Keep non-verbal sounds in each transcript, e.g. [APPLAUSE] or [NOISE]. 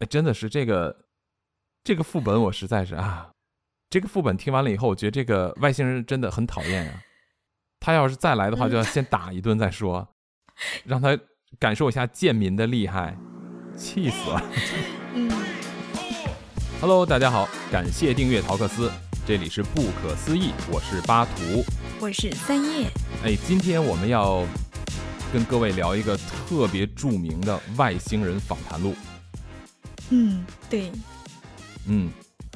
哎，真的是这个这个副本，我实在是啊，这个副本听完了以后，我觉得这个外星人真的很讨厌啊。他要是再来的话，就要先打一顿再说，让他感受一下贱民的厉害，气死了。嗯。[LAUGHS] Hello，大家好，感谢订阅陶克斯，这里是不可思议，我是巴图，我是三叶。哎，今天我们要跟各位聊一个特别著名的外星人访谈录。嗯，对。嗯，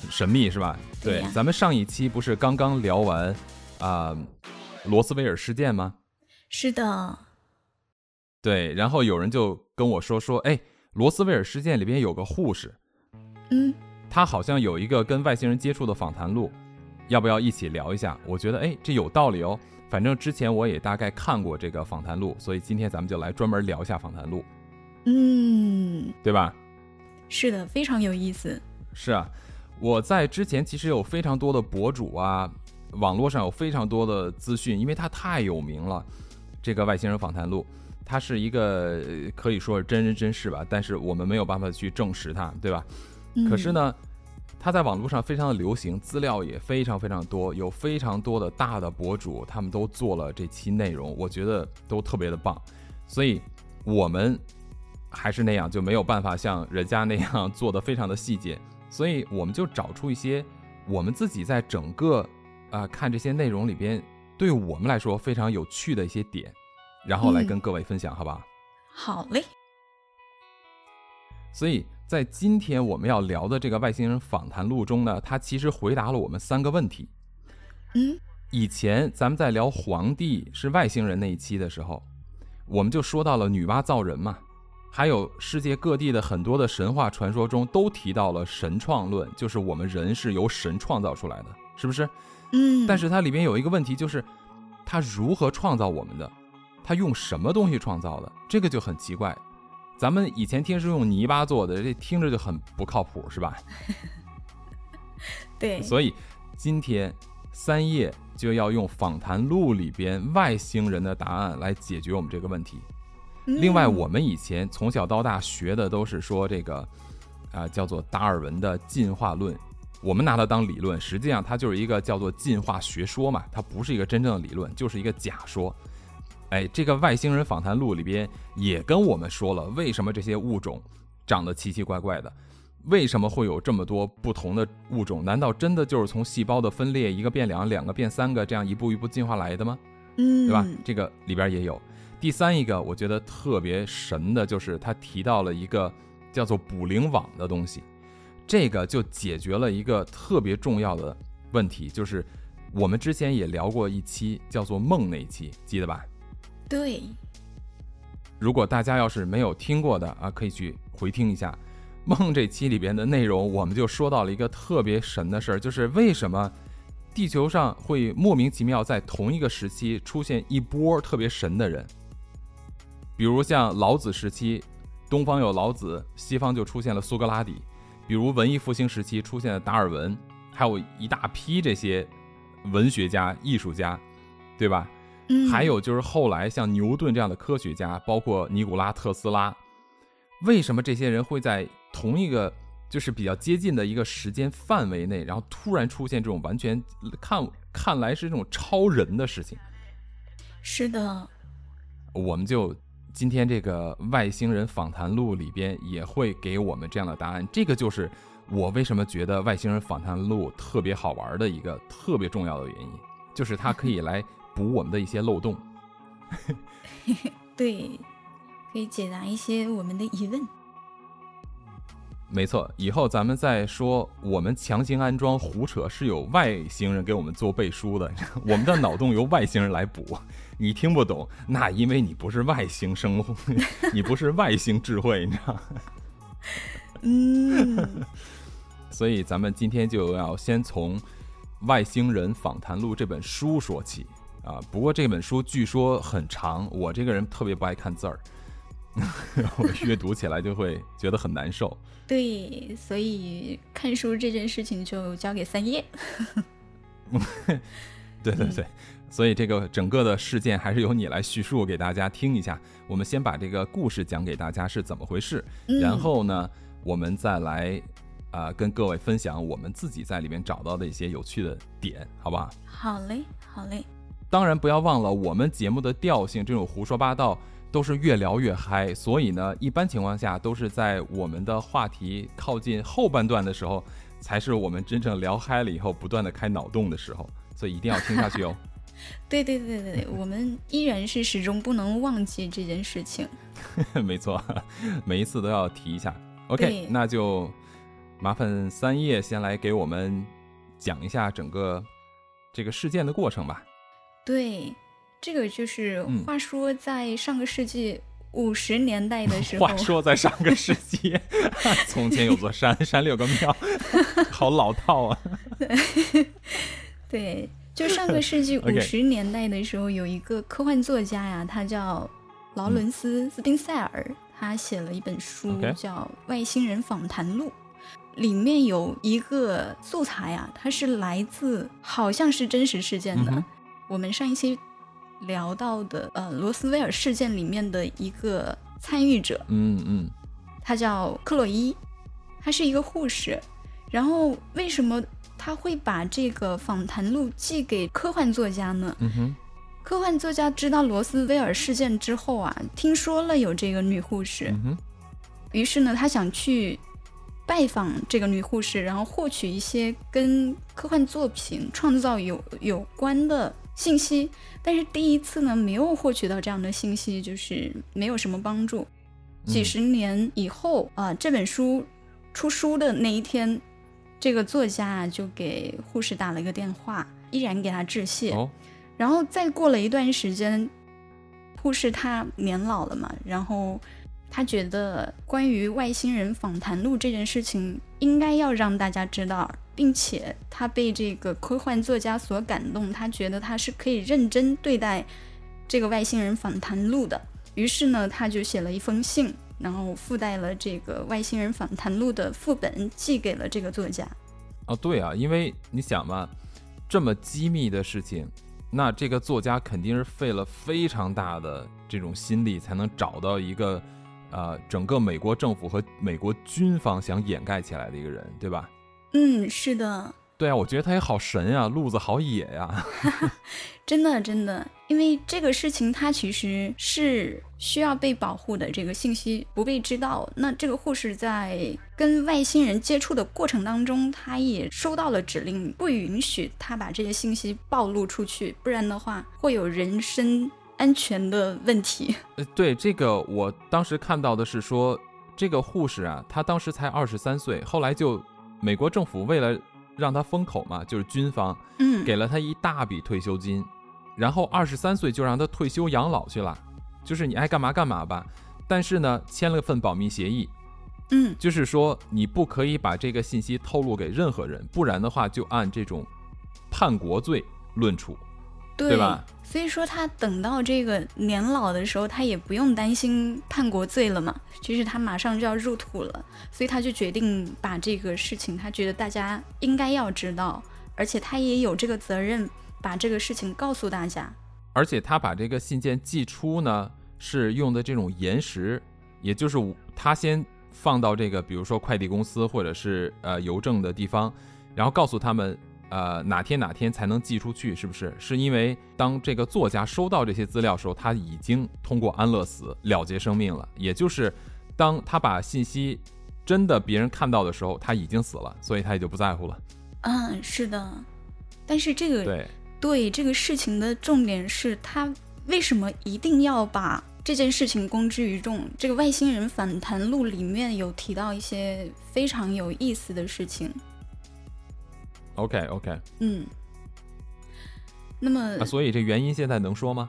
神秘是吧？对。咱们上一期不是刚刚聊完啊？罗斯威尔事件吗？是的，对。然后有人就跟我说说，哎，罗斯威尔事件里边有个护士，嗯，他好像有一个跟外星人接触的访谈录，要不要一起聊一下？我觉得，哎，这有道理哦。反正之前我也大概看过这个访谈录，所以今天咱们就来专门聊一下访谈录，嗯，对吧？是的，非常有意思。是啊，我在之前其实有非常多的博主啊。网络上有非常多的资讯，因为它太有名了。这个外星人访谈录，它是一个可以说是真人真事吧，但是我们没有办法去证实它，对吧？可是呢，它在网络上非常的流行，资料也非常非常多，有非常多的大的博主，他们都做了这期内容，我觉得都特别的棒。所以我们还是那样，就没有办法像人家那样 [LAUGHS] 做的非常的细节，所以我们就找出一些我们自己在整个。啊，看这些内容里边，对我们来说非常有趣的一些点，然后来跟各位分享，好吧好？好嘞。所以在今天我们要聊的这个外星人访谈录中呢，他其实回答了我们三个问题。嗯，以前咱们在聊皇帝是外星人那一期的时候，我们就说到了女娲造人嘛，还有世界各地的很多的神话传说中都提到了神创论，就是我们人是由神创造出来的，是不是？嗯，但是它里面有一个问题，就是它如何创造我们的？它用什么东西创造的？这个就很奇怪。咱们以前听是用泥巴做的，这听着就很不靠谱，是吧？[LAUGHS] 对。所以今天三叶就要用访谈录里边外星人的答案来解决我们这个问题。另外，我们以前从小到大学的都是说这个啊，叫做达尔文的进化论。我们拿它当理论，实际上它就是一个叫做进化学说嘛，它不是一个真正的理论，就是一个假说。哎，这个外星人访谈录里边也跟我们说了，为什么这些物种长得奇奇怪怪的，为什么会有这么多不同的物种？难道真的就是从细胞的分裂，一个变两，两个变三个，这样一步一步进化来的吗？嗯，对吧？这个里边也有。第三一个，我觉得特别神的就是他提到了一个叫做捕灵网的东西。这个就解决了一个特别重要的问题，就是我们之前也聊过一期叫做梦那一期，记得吧？对。如果大家要是没有听过的啊，可以去回听一下梦这期里边的内容。我们就说到了一个特别神的事儿，就是为什么地球上会莫名其妙在同一个时期出现一波特别神的人，比如像老子时期，东方有老子，西方就出现了苏格拉底。比如文艺复兴时期出现的达尔文，还有一大批这些文学家、艺术家，对吧？嗯。还有就是后来像牛顿这样的科学家，包括尼古拉特斯拉，为什么这些人会在同一个就是比较接近的一个时间范围内，然后突然出现这种完全看看来是这种超人的事情？是的。我们就。今天这个外星人访谈录里边也会给我们这样的答案，这个就是我为什么觉得外星人访谈录特别好玩的一个特别重要的原因，就是它可以来补我们的一些漏洞。[LAUGHS] 对，可以解答一些我们的疑问。没错，以后咱们再说我们强行安装胡扯是有外星人给我们做背书的，我们的脑洞由外星人来补。你听不懂，那因为你不是外星生物，你不是外星智慧，你知道？嗯。所以咱们今天就要先从《外星人访谈录》这本书说起啊。不过这本书据说很长，我这个人特别不爱看字儿，[LAUGHS] 我阅读起来就会觉得很难受。对，所以看书这件事情就交给三叶。[LAUGHS] 对对对。所以这个整个的事件还是由你来叙述给大家听一下。我们先把这个故事讲给大家是怎么回事，然后呢，我们再来啊、跟各位分享我们自己在里面找到的一些有趣的点，好不好？好嘞，好嘞。当然不要忘了，我们节目的调性，这种胡说八道都是越聊越嗨，所以呢，一般情况下都是在我们的话题靠近后半段的时候，才是我们真正聊嗨了以后不断的开脑洞的时候，所以一定要听下去哦。对对对对对，[LAUGHS] 我们依然是始终不能忘记这件事情。[LAUGHS] 没错，每一次都要提一下。OK，那就麻烦三叶先来给我们讲一下整个这个事件的过程吧。对，这个就是嗯话说在上个世纪五十年代的时候，话说在上个世纪，从前有座山，山里有个庙，好老套啊。[LAUGHS] 对，就上个世纪 [LAUGHS] 五十年代的时候，有一个科幻作家呀，他叫劳伦斯·斯宾塞尔，他写了一本书叫《外星人访谈录》，里面有一个素材啊，它是来自好像是真实事件的。嗯我们上一期聊到的呃罗斯威尔事件里面的一个参与者，嗯嗯她叫克洛伊，她是一个护士。然后为什么她会把这个访谈录寄给科幻作家呢？嗯哼，科幻作家知道罗斯威尔事件之后啊，听说了有这个女护士，于是呢，他想去拜访这个女护士，然后获取一些跟科幻作品创造有有关的信息。但是第一次呢，没有获取到这样的信息，就是没有什么帮助。几十年以后啊、这本书出书的那一天，这个作家啊就给护士打了一个电话，依然给他致谢。哦，然后再过了一段时间，护士她年老了嘛，然后她觉得关于外星人访谈录这件事情应该要让大家知道，并且他被这个科幻作家所感动，他觉得他是可以认真对待这个外星人访谈录的。于是呢，他就写了一封信，然后附带了这个外星人访谈录的副本，寄给了这个作家。哦，对啊，因为你想嘛，这么机密的事情，那这个作家肯定是费了非常大的这种心力，才能找到一个，呃，整个美国政府和美国军方想掩盖起来的一个人，对吧？嗯，是的，对啊，我觉得他也好神呀、路子好野呀、[LAUGHS] 真的，真的，因为这个事情它其实是需要被保护的，这个信息不被知道，那这个护士在跟外星人接触的过程当中，他也收到了指令，不允许他把这些信息暴露出去，不然的话会有人身安全的问题。呃，对这个，我当时看到的是说，这个护士啊，她当时才二十三岁，后来就美国政府为了让他封口嘛，就是军方嗯，给了他一大笔退休金，然后二十三岁就让他退休养老去了，就是你爱干嘛干嘛吧。但是呢，签了份保密协议，嗯，就是说你不可以把这个信息透露给任何人，不然的话就按这种叛国罪论处。对对吧？所以说他等到这个年老的时候，他也不用担心叛国罪了嘛，就是他马上就要入土了，所以他就决定把这个事情，他觉得大家应该要知道，而且他也有这个责任把这个事情告诉大家。而且他把这个信件寄出呢，是用的这种延时，也就是他先放到这个，比如说快递公司或者是呃邮政的地方，然后告诉他们，呃哪天哪天才能寄出去，是不是？是因为当这个作家收到这些资料的时候，他已经通过安乐死了结生命了，也就是当他把信息真的别人看到的时候，他已经死了，所以他也就不在乎了。嗯，是的，但是这个对，对这个事情的重点是他为什么一定要把这件事情公之于众？这个外星人反弹录里面有提到一些非常有意思的事情。OK OK，嗯，那么啊，所以这原因现在能说吗？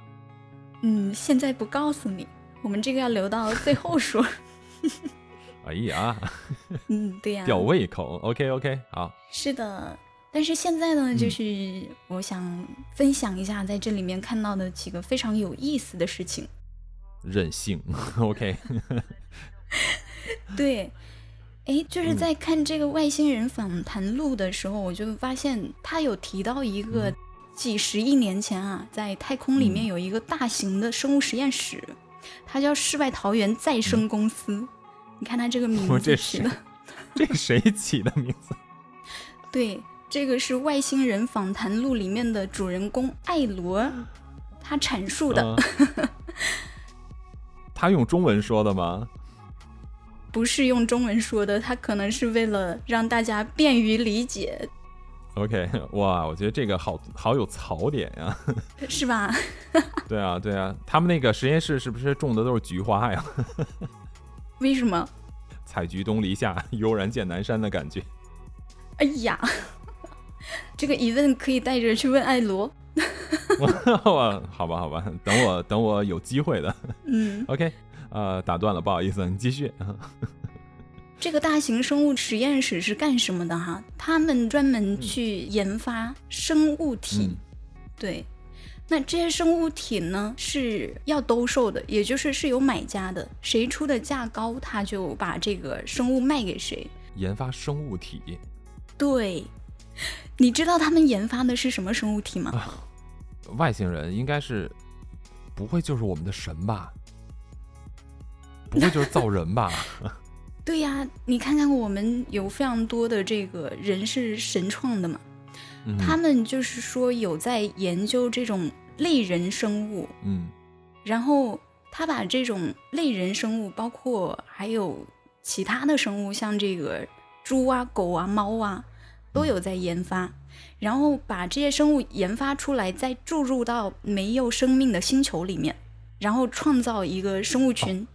嗯，现在不告诉你，我们这个要留到最后说。[LAUGHS] 哎呀，嗯，对呀、吊胃口。OK OK，好。是的。但是现在呢，就嗯是我想分享一下在这里面看到的几个非常有意思的事情。任性，[LAUGHS] OK，对，哎，就是嗯在看这个外星人访谈录的时候，我就发现他有提到一个嗯几十亿年前啊，在太空里面嗯有一个大型的生物实验室，它叫世外桃源再生公司。你看它这个名我这是字这谁起的名字？[LAUGHS] 对，这个是《外星人访谈录》里面的主人公艾罗，他阐述的。嗯 [LAUGHS] 他用中文说的吗？不是用中文说的，他可能是为了让大家便于理解，OK，[LAUGHS] 哇，我觉得这个好好有槽点呀。[LAUGHS] 是吧？[LAUGHS] 对啊，对啊，他们那个实验室是不是种的都是菊花呀？为什么？采菊东篱下，悠然见南山的感觉。哎呀，这个疑问可以带着去问艾罗。我好吧，好吧，等我等我有机会的。嗯，OK，呃，打断了，不好意思，[LAUGHS] 你继续。[LAUGHS] 这个大型生物实验室是干什么的哈？他们专门去研发生物体，嗯对。那这些生物体呢是要兜售的，也就是是有买家的，谁出的价高，他就把这个生物卖给谁。研发生物体，对，你知道他们研发的是什么生物体吗？外星人应该是不会就是我们的神吧？不会就是造人吧？[LAUGHS] 对呀，你看看我们有非常多的这个人是神创的嘛，嗯。他们就是说有在研究这种类人生物，嗯。然后他把这种类人生物，包括还有其他的生物，像这个猪啊、狗啊、猫啊，都有在研发，然后把这些生物研发出来，再注入到没有生命的星球里面，然后创造一个生物群。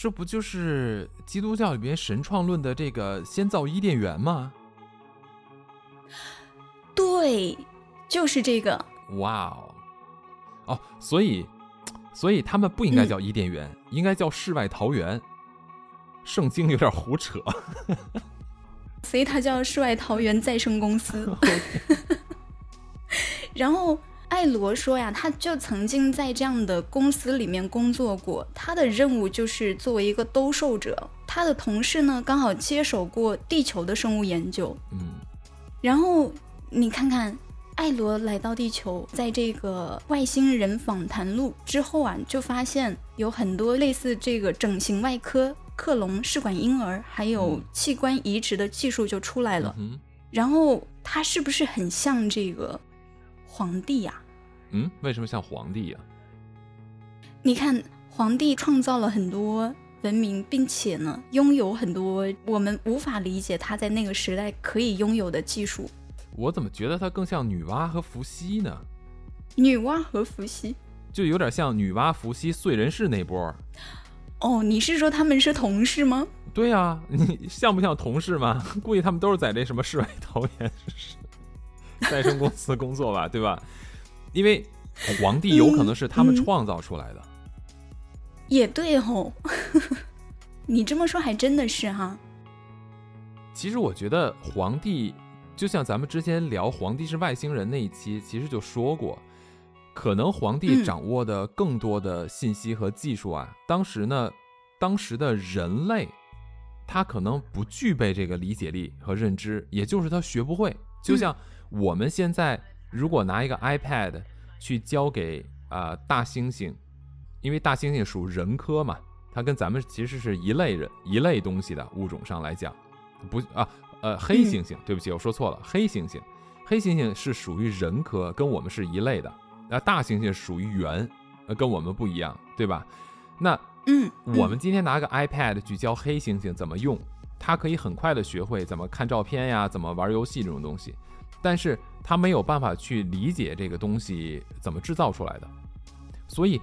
这这不就是基督教里边神创论的这个先造伊甸园吗？对，就是这个。哇哦，哦，所以所以他们不应该叫伊甸园，应该叫世外桃源。圣经有点胡扯。[LAUGHS] 所以它叫世外桃源再生公司。[LAUGHS] 然后艾罗说呀，他就曾经在这样的公司里面工作过，他的任务就是作为一个兜售者。他的同事呢，刚好接手过地球的生物研究。嗯然后你看看，艾罗来到地球，在这个外星人访谈录之后啊，就发现有很多类似这个整形外科、克隆试管婴儿，还有嗯器官移植的技术就出来了。嗯然后他是不是很像这个皇帝呀、嗯，为什么像皇帝呀、你看，皇帝创造了很多文明，并且呢，拥有很多我们无法理解他在那个时代可以拥有的技术。我怎么觉得他更像女娲和伏羲呢？女娲和伏羲。就有点像女娲、伏羲、燧人氏那波。哦，你是说他们是同事吗？对呀、你像不像同事嘛？[LAUGHS] 估计他们都是在这什么世外桃源 [LAUGHS] 再生公司工作吧，对吧？因为皇帝有可能是他们创造出来的。也对吼，[LAUGHS] 你这么说还真的是哈。其实我觉得皇帝，就像咱们之前聊皇帝是外星人那一期，其实就说过，可能皇帝嗯掌握的更多的信息和技术啊，当时呢，当时的人类，他可能不具备这个理解力和认知，也就是他学不会。就像我们现在如果拿一个 iPad 去交给啊、呃大猩猩，因为大猩猩属人科嘛，它跟咱们其实是一类人一类东西的物种上来讲，不啊呃黑猩猩，对不起，我说错了，黑猩猩，黑猩猩是属于人科，跟我们是一类的，那大猩猩属于猿，呃跟我们不一样，对吧？那嗯，我们今天拿个 iPad 去教黑猩猩怎么用，它可以很快的学会怎么看照片呀，怎么玩游戏这种东西，但是他没有办法去理解这个东西怎么制造出来的。所以，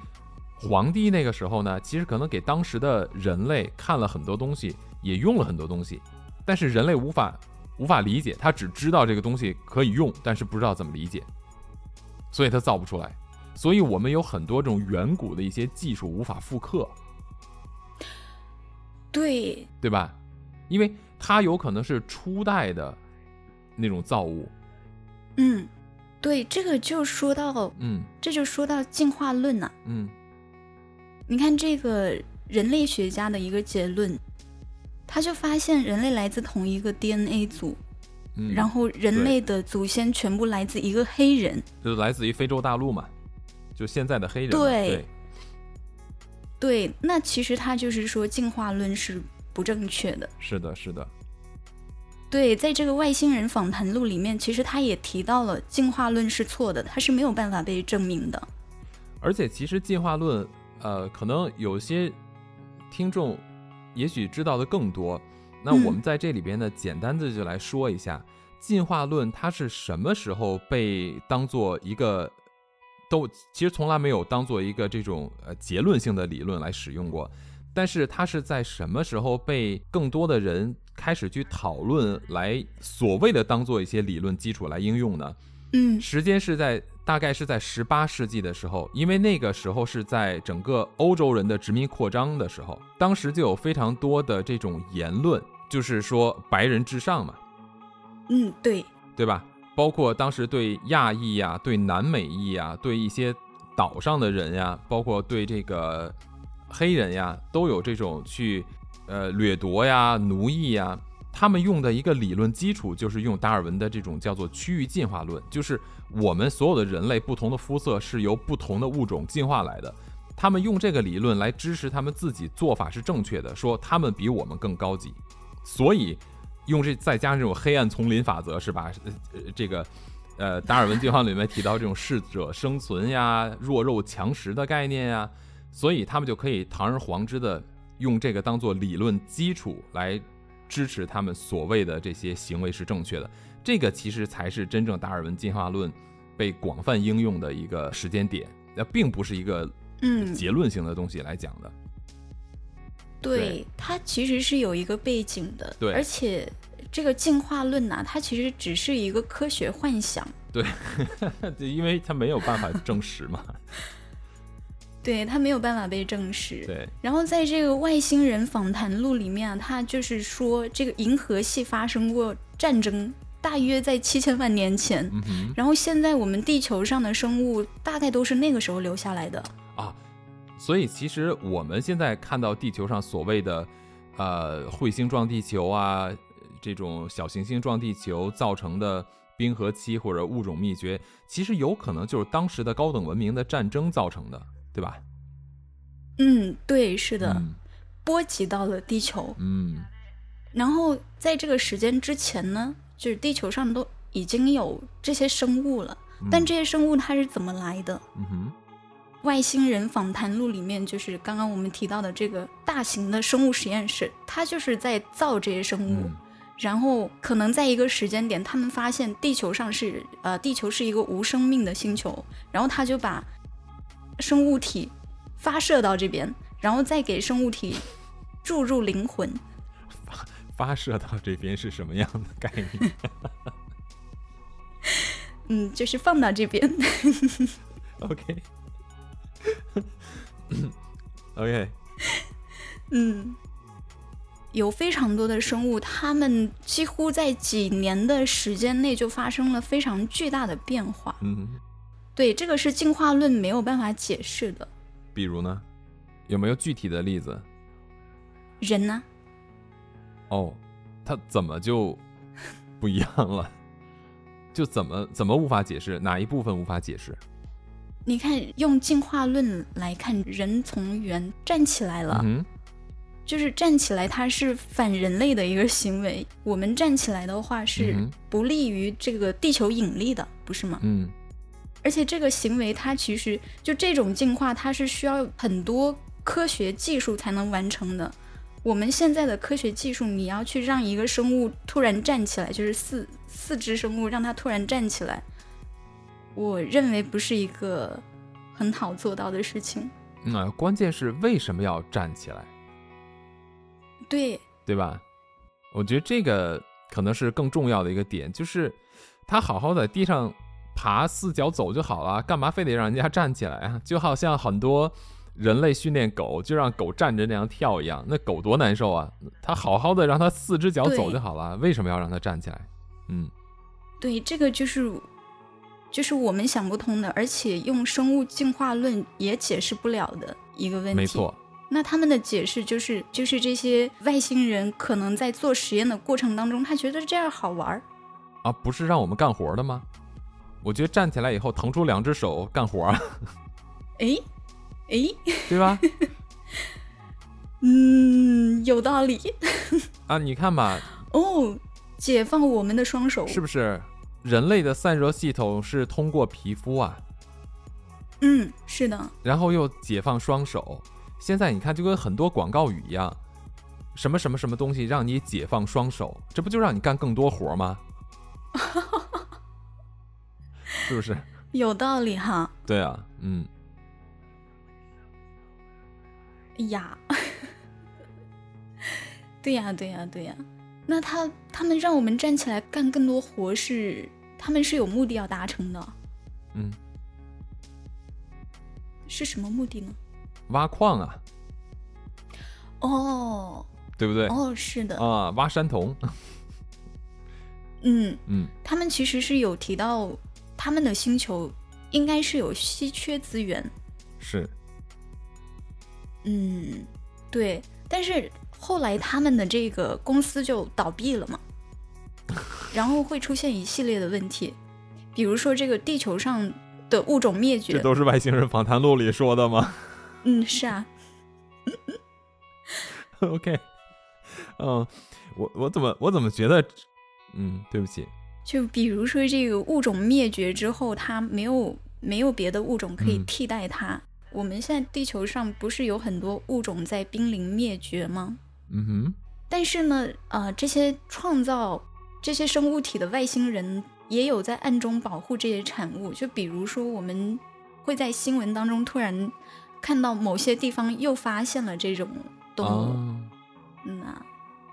皇帝那个时候呢，其实可能给当时的人类看了很多东西，也用了很多东西，但是人类无法无法理解，他只知道这个东西可以用，但是不知道怎么理解，所以他造不出来。所以我们有很多这种远古的一些技术无法复刻。对，对吧？因为它有可能是初代的那种造物，嗯，对，这个就说到，嗯这就说到进化论呐、嗯你看这个人类学家的一个结论，他就发现人类来自同一个 DNA 组，嗯，然后人类的祖先全部来自一个黑人。就来自于非洲大陆嘛，就现在的黑人，对对，对，那其实他就是说进化论是不正确的。是的，是的，对，在这个外星人访谈录里面，其实他也提到了进化论是错的，它是没有办法被证明的。而且，其实进化论，呃，可能有些听众也许知道的更多。那我们在这里边呢，简单的就来说一下，进化论它是什么时候被当做一个，都其实从来没有当做一个这种呃结论性的理论来使用过。但是它是在什么时候被更多的人开始去讨论，来所谓的当做一些理论基础来应用呢？嗯，时间是在大概是在十八世纪的时候，因为那个时候是在整个欧洲人的殖民扩张的时候，当时就有非常多的这种言论，就是说白人至上嘛。嗯，对，对吧？包括当时对亚裔呀、对南美裔呀、对一些岛上的人呀，包括对这个。黑人呀，都有这种去，呃，掠夺呀、奴役呀。他们用的一个理论基础就是用达尔文的这种叫做区域进化论，就是我们所有的人类不同的肤色是由不同的物种进化来的。他们用这个理论来支持他们自己做法是正确的，说他们比我们更高级。所以用这再加上这种黑暗丛林法则，是吧？呃，这个，呃，达尔文进化里面提到这种适者生存呀、弱肉强食的概念呀。所以他们就可以堂而皇之的用这个当做理论基础来支持他们所谓的这些行为是正确的。这个其实才是真正达尔文进化论被广泛应用的一个时间点，那并不是一个嗯结论性的东西来讲的。对，它其实是有一个背景的。对，而且这个进化论呐，它其实只是一个科学幻想。对，[LAUGHS] 因为它没有办法证实嘛。对他没有办法被证实。对，然后在这个外星人访谈录里面啊，他就是说这个银河系发生过战争，大约在七千万年前。嗯然后现在我们地球上的生物大概都是那个时候留下来的。啊，所以其实我们现在看到地球上所谓的，呃，彗星撞地球啊，这种小行星撞地球造成的冰河期或者物种灭绝，其实有可能就是当时的高等文明的战争造成的。对吧？嗯，对，是的，波及到了地球。嗯，然后在这个时间之前呢，就是地球上都已经有这些生物了，但这些生物它是怎么来的？嗯哼，外星人访谈录里面就是刚刚我们提到的这个大型的生物实验室，它就是在造这些生物，然后可能在一个时间点，他们发现地球上是呃，地球是一个无生命的星球，然后他就把。生物体发射到这边，然后再给生物体注入灵魂。发发射到这边是什么样的概念？[LAUGHS] 嗯，就是放到这边。[LAUGHS] OK。[LAUGHS] OK。嗯，有非常多的生物，它们几乎在几年的时间内就发生了非常巨大的变化。嗯。对，这个是进化论没有办法解释的。比如呢，有没有具体的例子？人呢？哦，他怎么就不一样了？就怎么怎么无法解释？哪一部分无法解释？你看，用进化论来看，人从猿站起来了，就是站起来，它是反人类的一个行为。我们站起来的话，是不利于这个地球引力的，不是吗？嗯。而且这个行为，它其实就这种进化，它是需要很多科学技术才能完成的。我们现在的科学技术，你要去让一个生物突然站起来，就是四四只生物让它突然站起来，我认为不是一个很好做到的事情。那关键是为什么要站起来？对，对吧？我觉得这个可能是更重要的一个点，就是它好好在地上。爬四脚走就好了，干嘛非得让人家站起来啊？就好像很多人类训练狗，就让狗站着那样跳一样，那狗多难受啊！它好好的让它四只脚走就好了，为什么要让它站起来？嗯，对，这个就是就是我们想不通的，而且用生物进化论也解释不了的一个问题。没错，那他们的解释就是就是这些外星人可能在做实验的过程当中，他觉得这样好玩儿啊，不是让我们干活的吗？我觉得站起来以后腾出两只手干活，[LAUGHS] 哎，哎，对吧？[LAUGHS] 嗯，有道理啊，你看吧。哦，解放我们的双手。是不是？人类的散热系统是通过皮肤啊，嗯，是的，然后又解放双手。现在你看，就跟很多广告语一样，什么什么什么东西让你解放双手，这不就让你干更多活吗？[LAUGHS] 是不是？有道理哈。对啊，嗯。哎呀，对呀，对呀，对呀。那他他们让我们站起来干更多活是，他们是有目的要达成的。嗯。是什么目的呢？挖矿啊。哦。对不对？哦，是的。啊，挖山铜。嗯嗯。他们其实是有提到，他们的星球应该是有稀缺资源。是。嗯，对，但是后来他们的这个公司就倒闭了嘛，[LAUGHS] 然后会出现一系列的问题，比如说这个地球上的物种灭绝，这都是外星人访谈录里说的吗？嗯，是啊。[LAUGHS] OK，嗯，我我怎么我怎么觉得，嗯，对不起，就比如说这个物种灭绝之后，它没有没有别的物种可以替代它。我们现在地球上不是有很多物种在濒临灭绝吗？嗯哼。但是呢，呃，这些创造这些生物体的外星人也有在暗中保护这些产物。就比如说，我们会在新闻当中突然看到某些地方又发现了这种动物。嗯啊，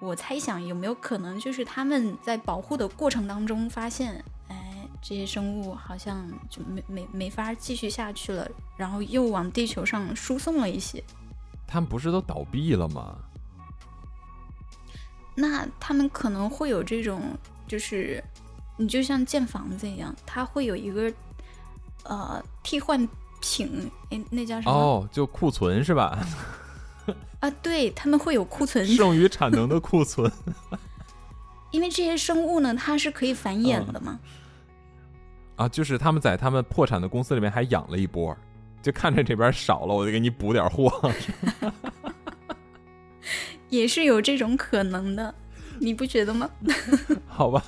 我猜想有没有可能就是他们在保护的过程当中发现。哎这些生物好像就没没没法继续下去了，然后又往地球上输送了一些。他们不是都倒闭了吗？那他们可能会有这种，就是你就像建房子一样，它会有一个呃替换品，哎，那叫什么？哦，就库存是吧？啊，对他们会有库存，剩余产能的库存。[LAUGHS] 因为这些生物呢，它是可以繁衍的嘛。啊，就是他们在他们破产的公司里面还养了一波，就看着这边少了，我就给你补点货，[LAUGHS] 也是有这种可能的，你不觉得吗？[LAUGHS] 好吧，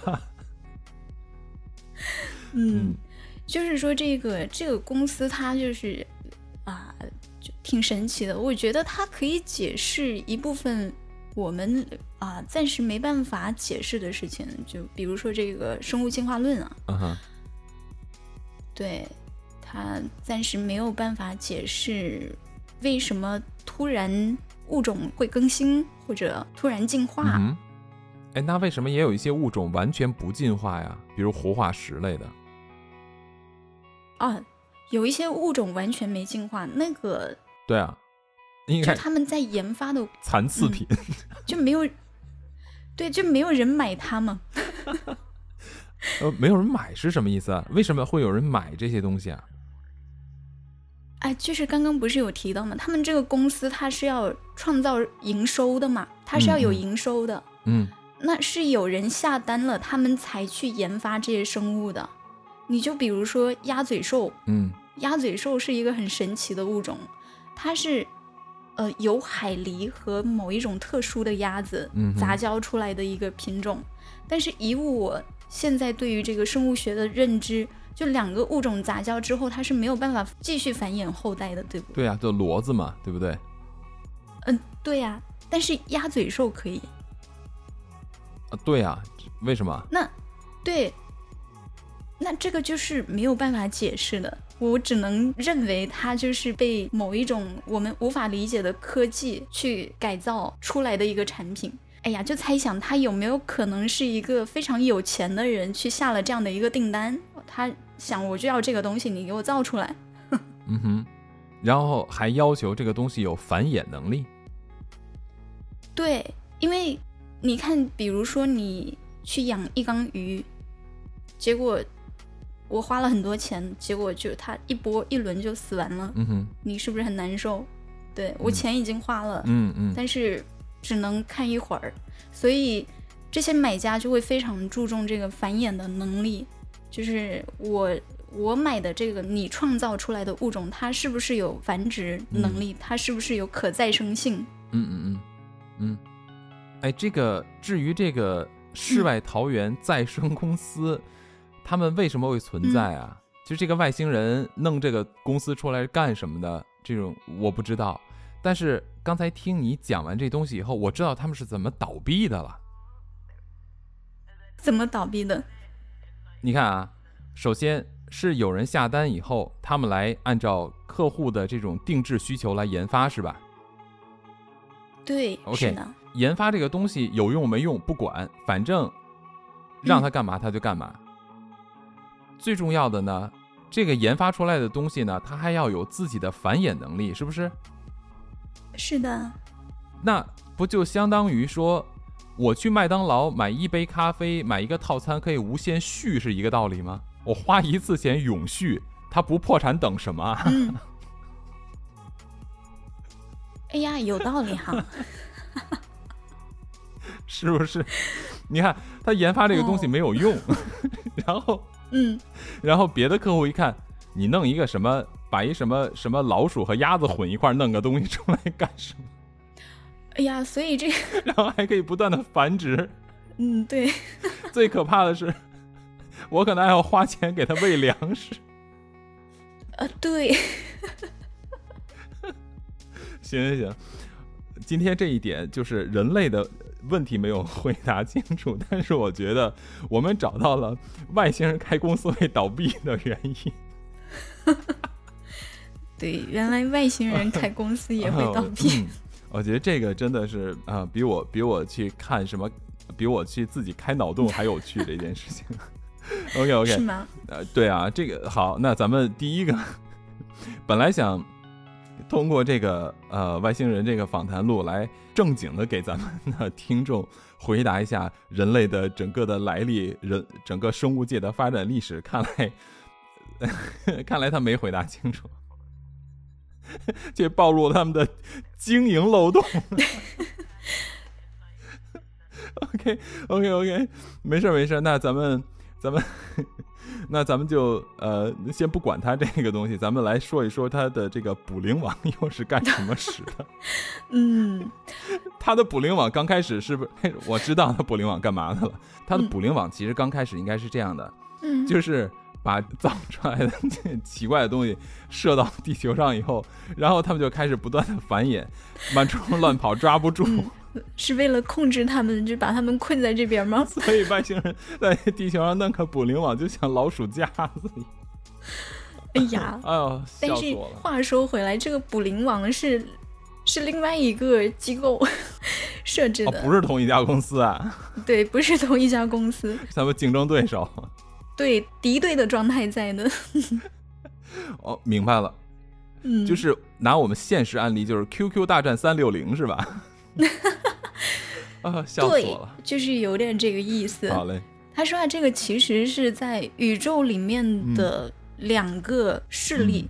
嗯，就是说这个这个公司它就是挺神奇的，我觉得它可以解释一部分我们啊暂时没办法解释的事情，就比如说这个生物进化论啊。嗯哼。对，它暂时没有办法解释为什么突然物种会更新或者突然进化。嗯，哎，那为什么也有一些物种完全不进化呀？比如活化石类的。啊，有一些物种完全没进化，那个。对啊，就他们在研发的 [LAUGHS] 残次品，就没有，对，就没有人买它嘛？呃，没有人买是什么意思啊？为什么会有人买这些东西啊？哎，就是刚刚不是有提到吗？他们这个公司它是要创造营收的嘛，它是要有营收的。嗯，那是有人下单了，他们才去研发这些生物的。你就比如说鸭嘴兽，嗯，鸭嘴兽是一个很神奇的物种，它是呃由海狸和某一种特殊的鸭子杂交出来的一个品种，但是以我。现在对于这个生物学的认知，就两个物种杂交之后，它是没有办法继续繁衍后代的，对不？对对啊，就骡子嘛，对不对？嗯，对呀，但是鸭嘴兽可以。啊，对呀，为什么？那，对，那这个就是没有办法解释的，我只能认为它就是被某一种我们无法理解的科技去改造出来的一个产品。哎呀，就猜想他有没有可能是一个非常有钱的人去下了这样的一个订单，他想我就要这个东西，你给我造出来。[LAUGHS] 嗯哼，然后还要求这个东西有繁衍能力。对，因为你看，比如说你去养一缸鱼，结果我花了很多钱，结果就他一波一轮就死完了。嗯哼，你是不是很难受？对我钱已经花了，嗯嗯，但是。只能看一会儿，所以这些买家就会非常注重这个繁衍的能力，就是我我买的这个你创造出来的物种，它是不是有繁殖能力？它是不是有可再生性？嗯嗯嗯嗯。哎，这个至于这个世外桃源再生公司，他们为什么会存在啊？就这个外星人弄这个公司出来干什么的？这种我不知道。但是刚才听你讲完这东西以后，我知道他们是怎么倒闭的了。怎么倒闭的？你看啊，首先是有人下单以后，他们来按照客户的这种定制需求来研发，是吧？对，OK。研发这个东西有用没用不管，反正让他干嘛他就干嘛。最重要的呢，这个研发出来的东西呢，它还要有自己的繁衍能力，是不是？是的。那不就相当于说？我去麦当劳买一杯咖啡，买一个套餐可以无限续，是一个道理吗？我花一次钱永续，它不破产等什么？[LAUGHS] 嗯。哎呀，有道理哈。[LAUGHS] 是不是？你看他研发这个东西没有用，[LAUGHS] 然后嗯，[LAUGHS] 然后别的客户一看，你弄一个什么，把一什么什么老鼠和鸭子混一块弄个东西出来干什么？哎呀，所以这个，[LAUGHS] 然后还可以不断的繁殖。嗯，对。[LAUGHS] 最可怕的是，我可能还要花钱给它喂粮食。呃，对。行行行，今天这一点就是人类的问题没有回答清楚，但是我觉得我们找到了外星人开公司会倒闭的原因。[LAUGHS] 对，原来外星人开公司也会倒闭。[LAUGHS] 我觉得这个真的是啊，比我比我去看什么，比我去自己开脑洞还有趣的一件事情。[LAUGHS] OK OK，是吗？呃，对啊，这个好，那咱们第一个，本来想通过这个呃外星人这个访谈录来正经的给咱们的听众回答一下人类的整个的来历，人整个生物界的发展历史，看来 [LAUGHS] 看来他没回答清楚。这暴露了他们的经营漏洞。[LAUGHS] OK OK OK，没事没事，那咱们咱们那咱们就呃先不管他这个东西，咱们来说一说他的这个捕灵网 [LAUGHS] 又是干什么使的？[LAUGHS] 嗯，他的捕灵网刚开始是不是？我知道他捕灵网干嘛的了。他的捕灵网其实刚开始应该是这样的，嗯，就是。把 [LAUGHS] 造出来的这奇怪的东西射到地球上以后，然后他们就开始不断的繁衍，满处乱跑，抓不住。是为了控制他们，就把他们困在这边吗？[LAUGHS] 所以外星人在地球上弄个捕灵网，就像老鼠夹子。[LAUGHS] 哎呀，哎呦，但是话说回来，这个捕灵网是是另外一个机构设置的，不是同一家公司啊？对，不是同一家公司，咱们竞争对手。对敌对的状态在呢。[LAUGHS] 哦，明白了，嗯，就是拿我们现实案例，就是 QQ 大战三六零是吧？[LAUGHS] 啊，笑死我了，就是有点这个意思。好嘞，他说啊，这个其实是在宇宙里面的两个势力，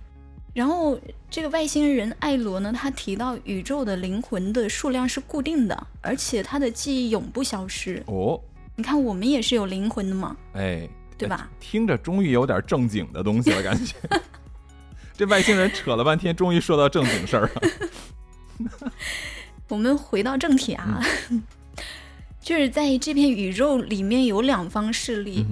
然后这个外星人艾罗呢，他提到宇宙的灵魂的数量是固定的，而且他的记忆永不消失。哦，你看我们也是有灵魂的嘛？哎。对吧？[LAUGHS] 听着终于有点正经的东西了，感觉。[LAUGHS] 这外星人扯了半天，终于说到正经事儿了。[LAUGHS] 我们回到正题啊，就是在这片宇宙里面有两方势力，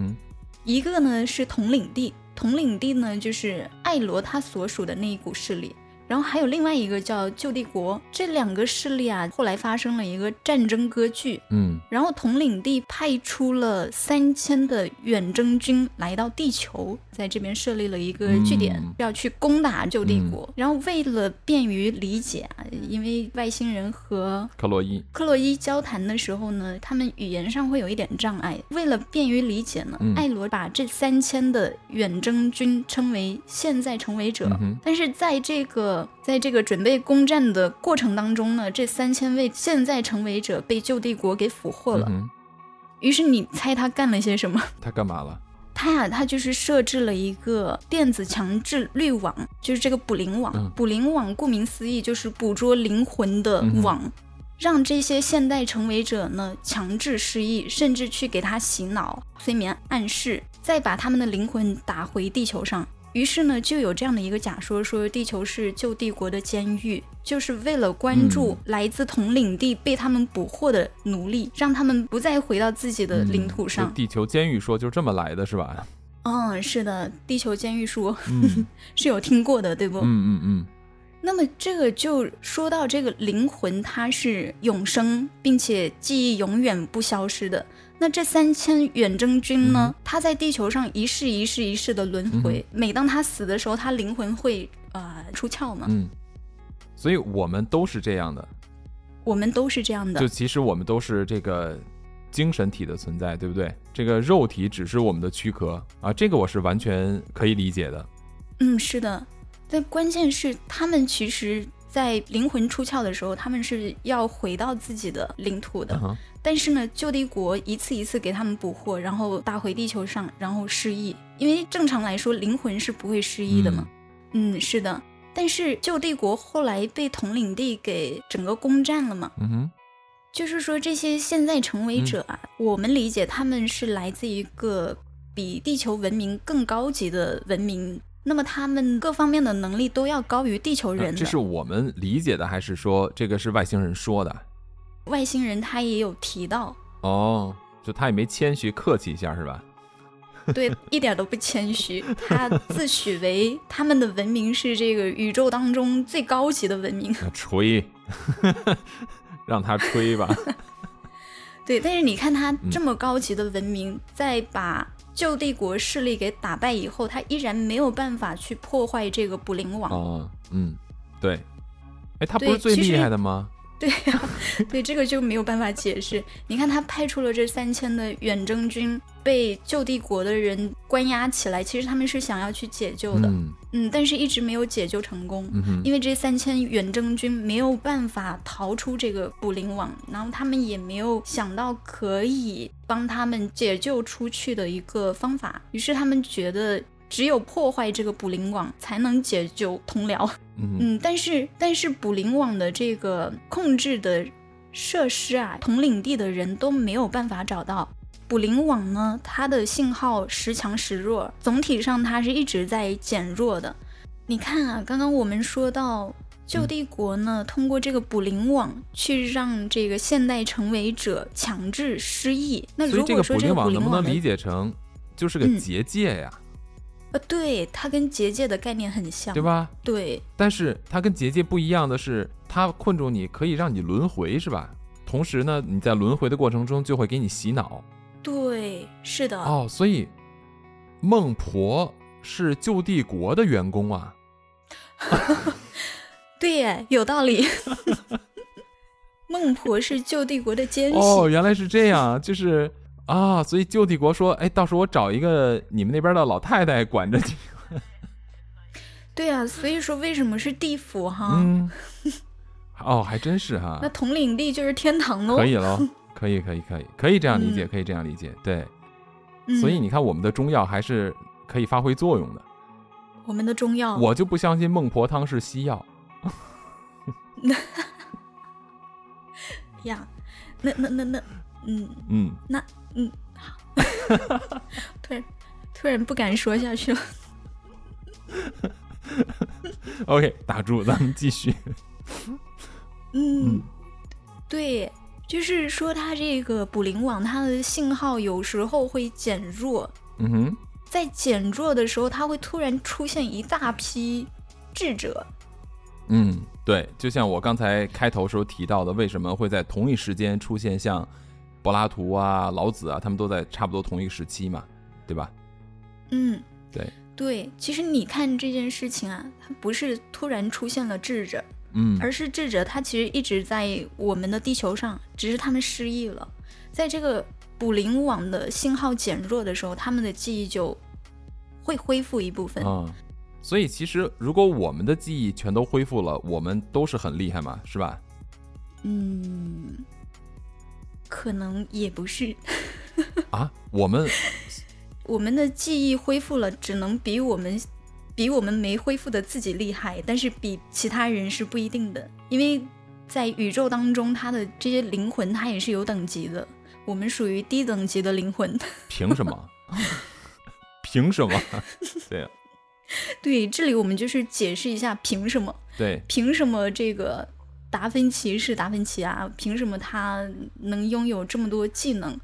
一个呢是统领地，统领地呢就是艾罗他所属的那一股势力。然后还有另外一个叫旧帝国，这两个势力啊，后来发生了一个战争割据。嗯，然后统领地派出了三千的远征军来到地球，在这边设立了一个据点，要去攻打旧帝国。然后为了便于理解啊，因为外星人和克洛伊克洛伊交谈的时候呢，他们语言上会有一点障碍。为了便于理解呢，艾罗把这三千的远征军称为现在成为者。但是在这个在这个准备攻占的过程当中呢，这三千位现在成为者被旧帝国给俘获了。于是你猜他干了些什么？[LAUGHS] 他干嘛了？他呀，他就是设置了一个电子强制滤网，就是这个捕灵网。捕灵网顾名思义就是捕捉灵魂的网，让这些现代成为者呢强制失忆，甚至去给他洗脑、催眠、暗示，再把他们的灵魂打回地球上。于是呢，就有这样的一个假说，说地球是旧帝国的监狱，就是为了关注嗯来自同领地被他们捕获的奴隶，让他们不再回到自己的领土上嗯。地球监狱说就这么来的是吧？嗯，是的，地球监狱说嗯 [LAUGHS] 是有听过的，对不？嗯嗯嗯那么这个就说到这个灵魂，它是永生，并且记忆永远不消失的。那这三千远征军呢？嗯他在地球上一世一世一世的轮回，每当他死的时候，他灵魂会呃出窍嘛。嗯，所以我们都是这样的，我们都是这样的就。其实我们都是这个精神体的存在，对不对？这个肉体只是我们的躯壳啊，这个我是完全可以理解的。嗯，是的。但关键是，他们其实，在灵魂出窍的时候，他们是要回到自己的领土的。但是呢，旧帝国一次一次给他们捕获，然后打回地球上，然后失忆。因为正常来说，灵魂是不会失忆的嘛。嗯是的。但是旧帝国后来被统领地给整个攻占了嘛，嗯哼，就是说这些现在成为者啊，我们理解他们是来自一个比地球文明更高级的文明。那么他们各方面的能力都要高于地球人这是我们理解的，还是说这个是外星人说的？外星人他也有提到，哦，就他也没谦虚客气一下是吧？[LAUGHS] 对，一点都不谦虚。他自诩为他们的文明是这个宇宙当中最高级的文明。那吹，[LAUGHS] 让他吹吧。[LAUGHS] 对，但是你看他嗯这么高级的文明，在把旧帝国势力给打败以后，他依然没有办法去破坏这个捕灵网。哦，嗯，对。哎，他不是最厉害的吗？[LAUGHS] 对呀、对这个就没有办法解释。你看他派出了这三千的远征军，被旧帝国的人关押起来，其实他们是想要去解救的，嗯嗯，但是一直没有解救成功。嗯，因为这三千远征军没有办法逃出这个捕灵网，然后他们也没有想到可以帮他们解救出去的一个方法，于是他们觉得只有破坏这个捕灵网才能解救同僚。嗯嗯，但是但是捕灵网的这个控制的设施啊，同领地的人都没有办法找到。捕灵网呢，它的信号时强时弱，总体上它是一直在减弱的。你看啊，刚刚我们说到旧帝国呢，通过这个捕灵网去让这个现代成为者强制失忆。那这个如果说这个捕灵网能不能理解成就是个嗯结界呀，呃，对，它跟结界的概念很像，对？吧？对，但是它跟结界不一样的是，它困住你可以让你轮回，是吧？同时呢，你在轮回的过程中就会给你洗脑对，是的。哦，所以孟婆是旧帝国的员工啊。[LAUGHS] 对耶，有道理。[LAUGHS] 孟婆是旧帝国的奸细，哦，原来是这样，就是啊，所以旧帝国说，哎，到时候我找一个你们那边的老太太管着你。[LAUGHS] 对啊，所以说为什么是地府哈？嗯，哦，还真是哈那，统领地就是天堂喽。可以喽，可以，可以，可以，可以这样理解，嗯可以这样理解，对。嗯所以你看，我们的中药还是可以发挥作用的。我们的中药，我就不相信孟婆汤是西药。[LAUGHS] 呀，那那那那，嗯，嗯，那嗯，好，[LAUGHS] 突然突然不敢说下去了。OK，打住，咱们继续。嗯，对，就是说它这个捕灵网，它的信号有时候会减弱，嗯哼，在减弱的时候，它会突然出现一大批智者。嗯，对，就像我刚才开头时候提到的，为什么会在同一时间出现像柏拉图啊、老子啊，他们都在差不多同一个时期嘛，对吧？嗯，对对，其实你看这件事情啊，它不是突然出现了智者，嗯，而是智者他其实一直在我们的地球上，只是他们失忆了。在这个捕灵网的信号减弱的时候，他们的记忆就会恢复一部分。嗯、所以其实如果我们的记忆全都恢复了，我们都是很厉害嘛，是吧？嗯，可能也不是。[LAUGHS] 啊，我们我们的记忆恢复了，只能比我们比我们没恢复的自己厉害，但是比其他人是不一定的，因为在宇宙当中，他的这些灵魂他也是有等级的，我们属于低等级的灵魂。凭什么？[LAUGHS] 凭什么？对啊，对，这里我们就是解释一下凭什么，对，凭什么这个达芬奇是达芬奇啊？凭什么他能拥有这么多技能？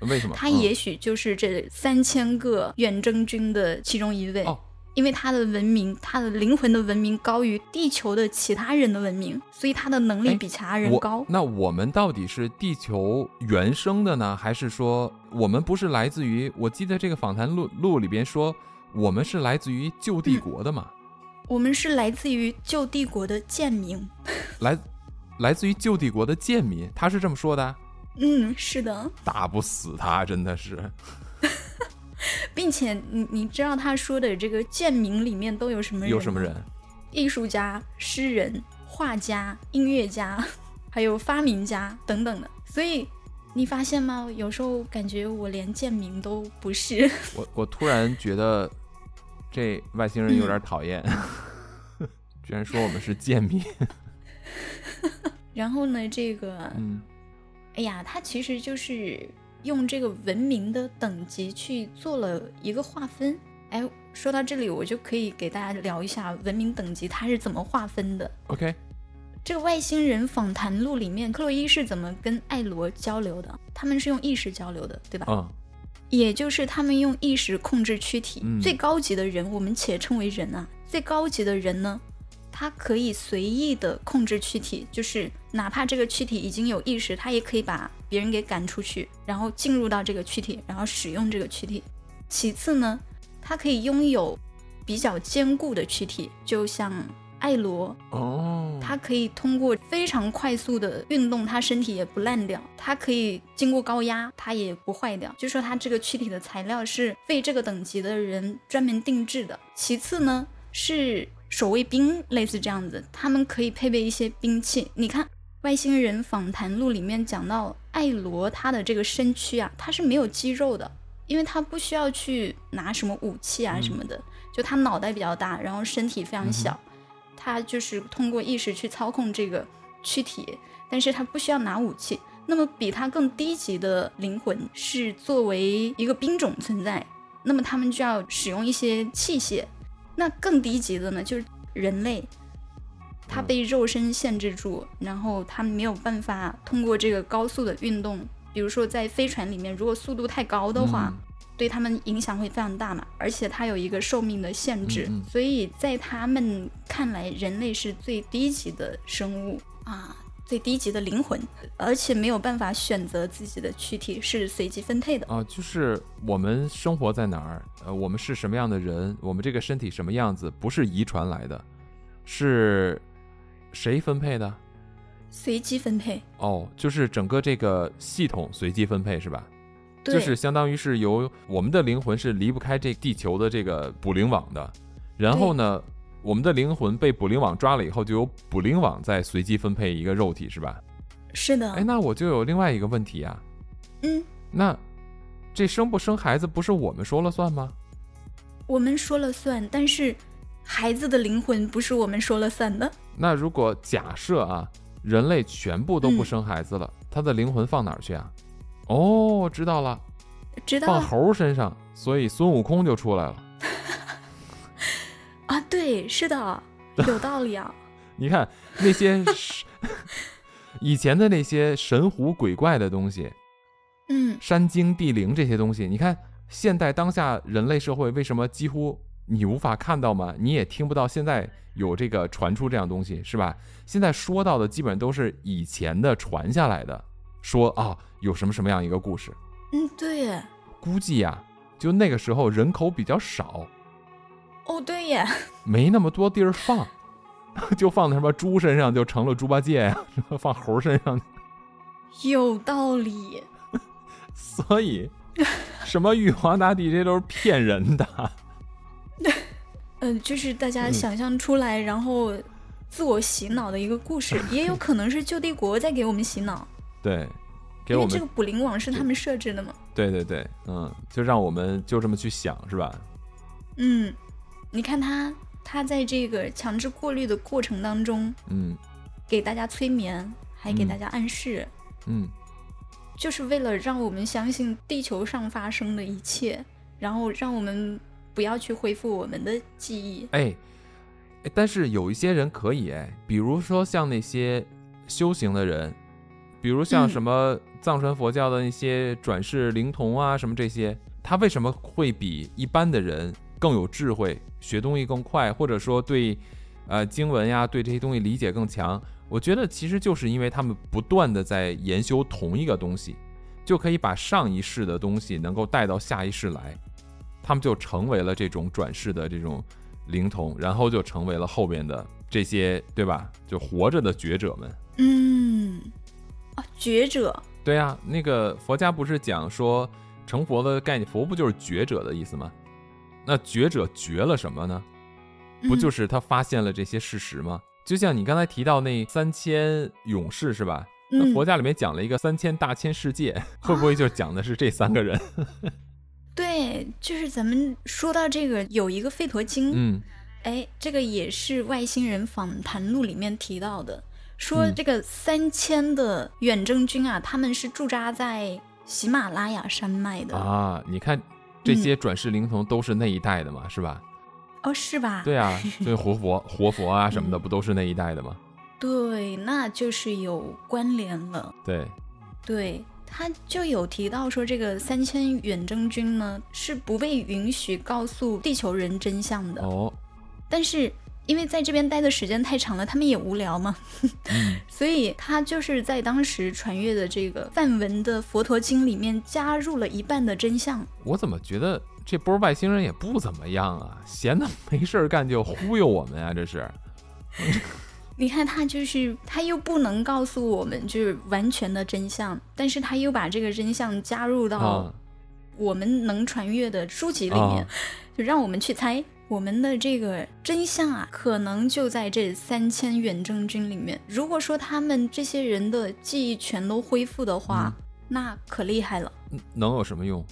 为什么？[LAUGHS] 嗯他也许就是这三千个远征军的其中一位。哦因为他的文明，他的灵魂的文明高于地球的其他人的文明，所以他的能力哎比其他人高。那我们到底是地球原生的呢，还是说我们不是来自于？我记得这个访谈录录里边说，我们是来自于旧帝国的嘛，我们是来自于旧帝国的贱民。[LAUGHS] 来来自于旧帝国的贱民，他是这么说的啊，嗯，是的，打不死他，真的是。[LAUGHS] [LAUGHS] 并且你你知道他说的这个贱民里面都有什么人？有什么？人？艺术家、诗人、画家、音乐家，[LAUGHS] 还有发明家等等的。所以你发现吗？有时候感觉我连贱民都不是。[LAUGHS] 我我突然觉得这外星人有点讨厌，居然说我们是贱民。然后呢，这个，嗯哎呀，他其实就是用这个文明的等级去做了一个划分。哎，说到这里，我就可以给大家聊一下文明等级它是怎么划分的。，OK，这个外星人访谈录里面，克洛伊是怎么跟艾罗交流的？他们是用意识交流的，对吧？嗯也就是他们用意识控制躯体。嗯最高级的人，我们且称为人啊。最高级的人呢，他可以随意的控制躯体，就是哪怕这个躯体已经有意识，它也可以把别人给赶出去，然后进入到这个躯体，然后使用这个躯体。其次呢，它可以拥有比较坚固的躯体，就像艾罗，哦，它可以通过非常快速的运动，它身体也不烂掉；它可以经过高压，它也不坏掉。就说它这个躯体的材料是为这个等级的人专门定制的。其次呢，是守卫兵，类似这样子，他们可以配备一些兵器。你看《外星人访谈录》里面讲到艾罗他的这个身躯啊，他是没有肌肉的，因为他不需要去拿什么武器啊嗯什么的，就他脑袋比较大，然后身体非常小。嗯他就是通过意识去操控这个躯体，但是他不需要拿武器。那么比他更低级的灵魂是作为一个兵种存在，那么他们就要使用一些器械。那更低级的呢，就是人类，他被肉身限制住，然后他没有办法通过这个高速的运动，比如说在飞船里面，如果速度太高的话，嗯。对他们影响会非常大嘛，而且它有一个寿命的限制，嗯嗯。所以在他们看来，人类是最低级的生物。啊，最低级的灵魂，而且没有办法选择自己的躯体，是随机分配的。啊，就是我们生活在哪儿，呃，我们是什么样的人，我们这个身体什么样子，不是遗传来的，是谁分配的？随机分配，哦，就是整个这个系统随机分配是吧？对，就是相当于是由我们的灵魂是离不开这地球的这个捕灵网的，然后呢，我们的灵魂被捕灵网抓了以后，就由捕灵网再随机分配一个肉体是吧？是的，哎，那我就有另外一个问题啊，嗯，那这生不生孩子不是我们说了算吗？我们说了算，但是孩子的灵魂不是我们说了算的。那如果假设啊，人类全部都不嗯生孩子了，他的灵魂放哪儿去啊？哦，知道了，知道了猴身上，所以孙悟空就出来了。[LAUGHS] 啊？对，是的，有道理啊。[LAUGHS] 你看那些是 [LAUGHS] 以前的那些神狐鬼怪的东西，嗯，山精地灵这些东西，你看现代当下人类社会为什么几乎你无法看到吗？你也听不到现在有这个传出这样东西，是吧？现在说到的基本都是以前的传下来的，说啊有什么什么样一个故事，嗯，对，估计呀、就那个时候人口比较少，哦，对耶，[LAUGHS] 没那么多地儿放。[LAUGHS] 就放在什么猪身上就成了猪八戒呀、什 [LAUGHS] 么放猴身上有道理。所以，什么玉皇大帝这都是骗人的。嗯，就是大家嗯想象出来，然后自我洗脑的一个故事，也有可能是旧帝国在给我们洗脑，对，给我们，因为这个捕灵网是他们设置的嘛。对对对，嗯，就让我们就这么去想，是吧？嗯，你看他，他在这个强制过滤的过程当中，嗯。给大家催眠，还给嗯。大家暗示，嗯。就是为了让我们相信地球上发生的一切，然后让我们不要去恢复我们的记忆。哎，哎但是有一些人可以哎，比如说像那些修行的人，比如像嗯。什么藏传佛教的那些转世灵童啊，什么这些，他为什么会比一般的人更有智慧，学东西更快，或者说对呃经文呀，对这些东西理解更强？我觉得其实就是因为他们不断的在研修同一个东西，就可以把上一世的东西能够带到下一世来，他们就成为了这种转世的这种灵童，然后就成为了后边的这些，对吧？就活着的觉者们。嗯，啊，觉者，对啊，那个佛家不是讲说成佛的概念，佛不就是觉者的意思吗？那觉者觉了什么呢？不嗯就是他发现了这些事实吗？就像你刚才提到那三千勇士是吧？那嗯佛家里面讲了一个三千大千世界，[LAUGHS] 会不会就讲的是这三个人？[LAUGHS] 对，就是咱们说到这个，有一个吠陀经，嗯哎，这个也是外星人访谈录里面提到的，说嗯这个三千的远征军啊，他们是驻扎在喜马拉雅山脉的。啊，你看这些转世灵童都是那一代的嘛，是吧？哦，是吧？对啊，[LAUGHS] 就是活佛、活佛啊什么的，嗯不都是那一代的吗？对，那就是有关联了。对，对，他就有提到说，这个三千远征军呢是不被允许告诉地球人真相的。哦，但是因为在这边待的时间太长了，他们也无聊嘛，嗯 [LAUGHS] 所以他就是在当时传阅的这个梵文的佛陀经里面加入了一半的真相。我怎么觉得这波外星人也不怎么样啊？闲的没事儿干就忽悠我们啊，这是。[LAUGHS] 你看，他就是他又不能告诉我们就是完全的真相，但是他又把这个真相加入到啊我们能传阅的书籍里面，啊就让我们去猜我们的这个真相啊，可能就在这三千远征军里面。如果说他们这些人的记忆全都恢复的话，嗯那可厉害了。能有什么用？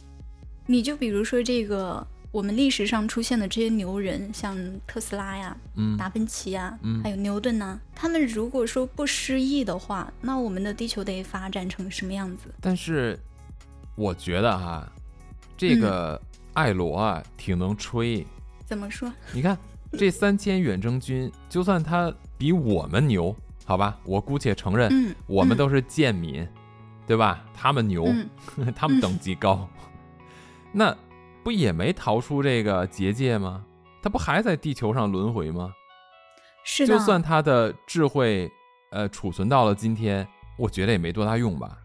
你就比如说这个我们历史上出现的这些牛人，像特斯拉呀、嗯达芬奇呀，嗯还有牛顿呐、他们如果说不失忆的话，那我们的地球得发展成什么样子？但是我觉得哈，这嗯个艾罗啊挺能吹。怎么说？你看这三千远征军，就算他比我们牛，好吧，我姑且承认，我们都是贱民，对吧？他们牛，嗯他们等级高，[LAUGHS] 那不也没逃出这个结界吗？他不还在地球上轮回吗？是的，就算他的智慧呃储存到了今天，我觉得也没多大用吧。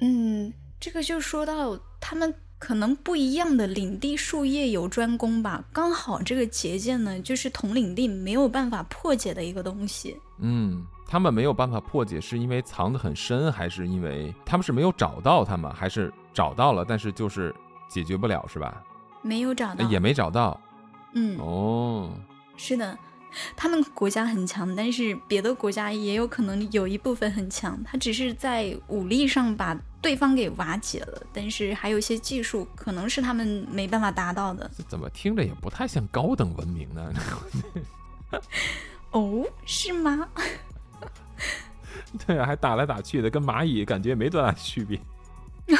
嗯，这个就说到他们可能不一样的领地术业有专攻吧。刚好这个结界呢，就是同领地没有办法破解的一个东西。嗯，他们没有办法破解，是因为藏得很深，还是因为他们是没有找到他们，还是找到了，但是就是解决不了，是吧？没有找到，也没找到。嗯，哦，是的，他们国家很强，但是别的国家也有可能有一部分很强，他只是在武力上把对方给瓦解了，但是还有一些技术可能是他们没办法达到的。这怎么听着也不太像高等文明呢？哦，是吗？[LAUGHS] 对啊，还打来打去的，跟蚂蚁感觉也没多大区别。[LAUGHS]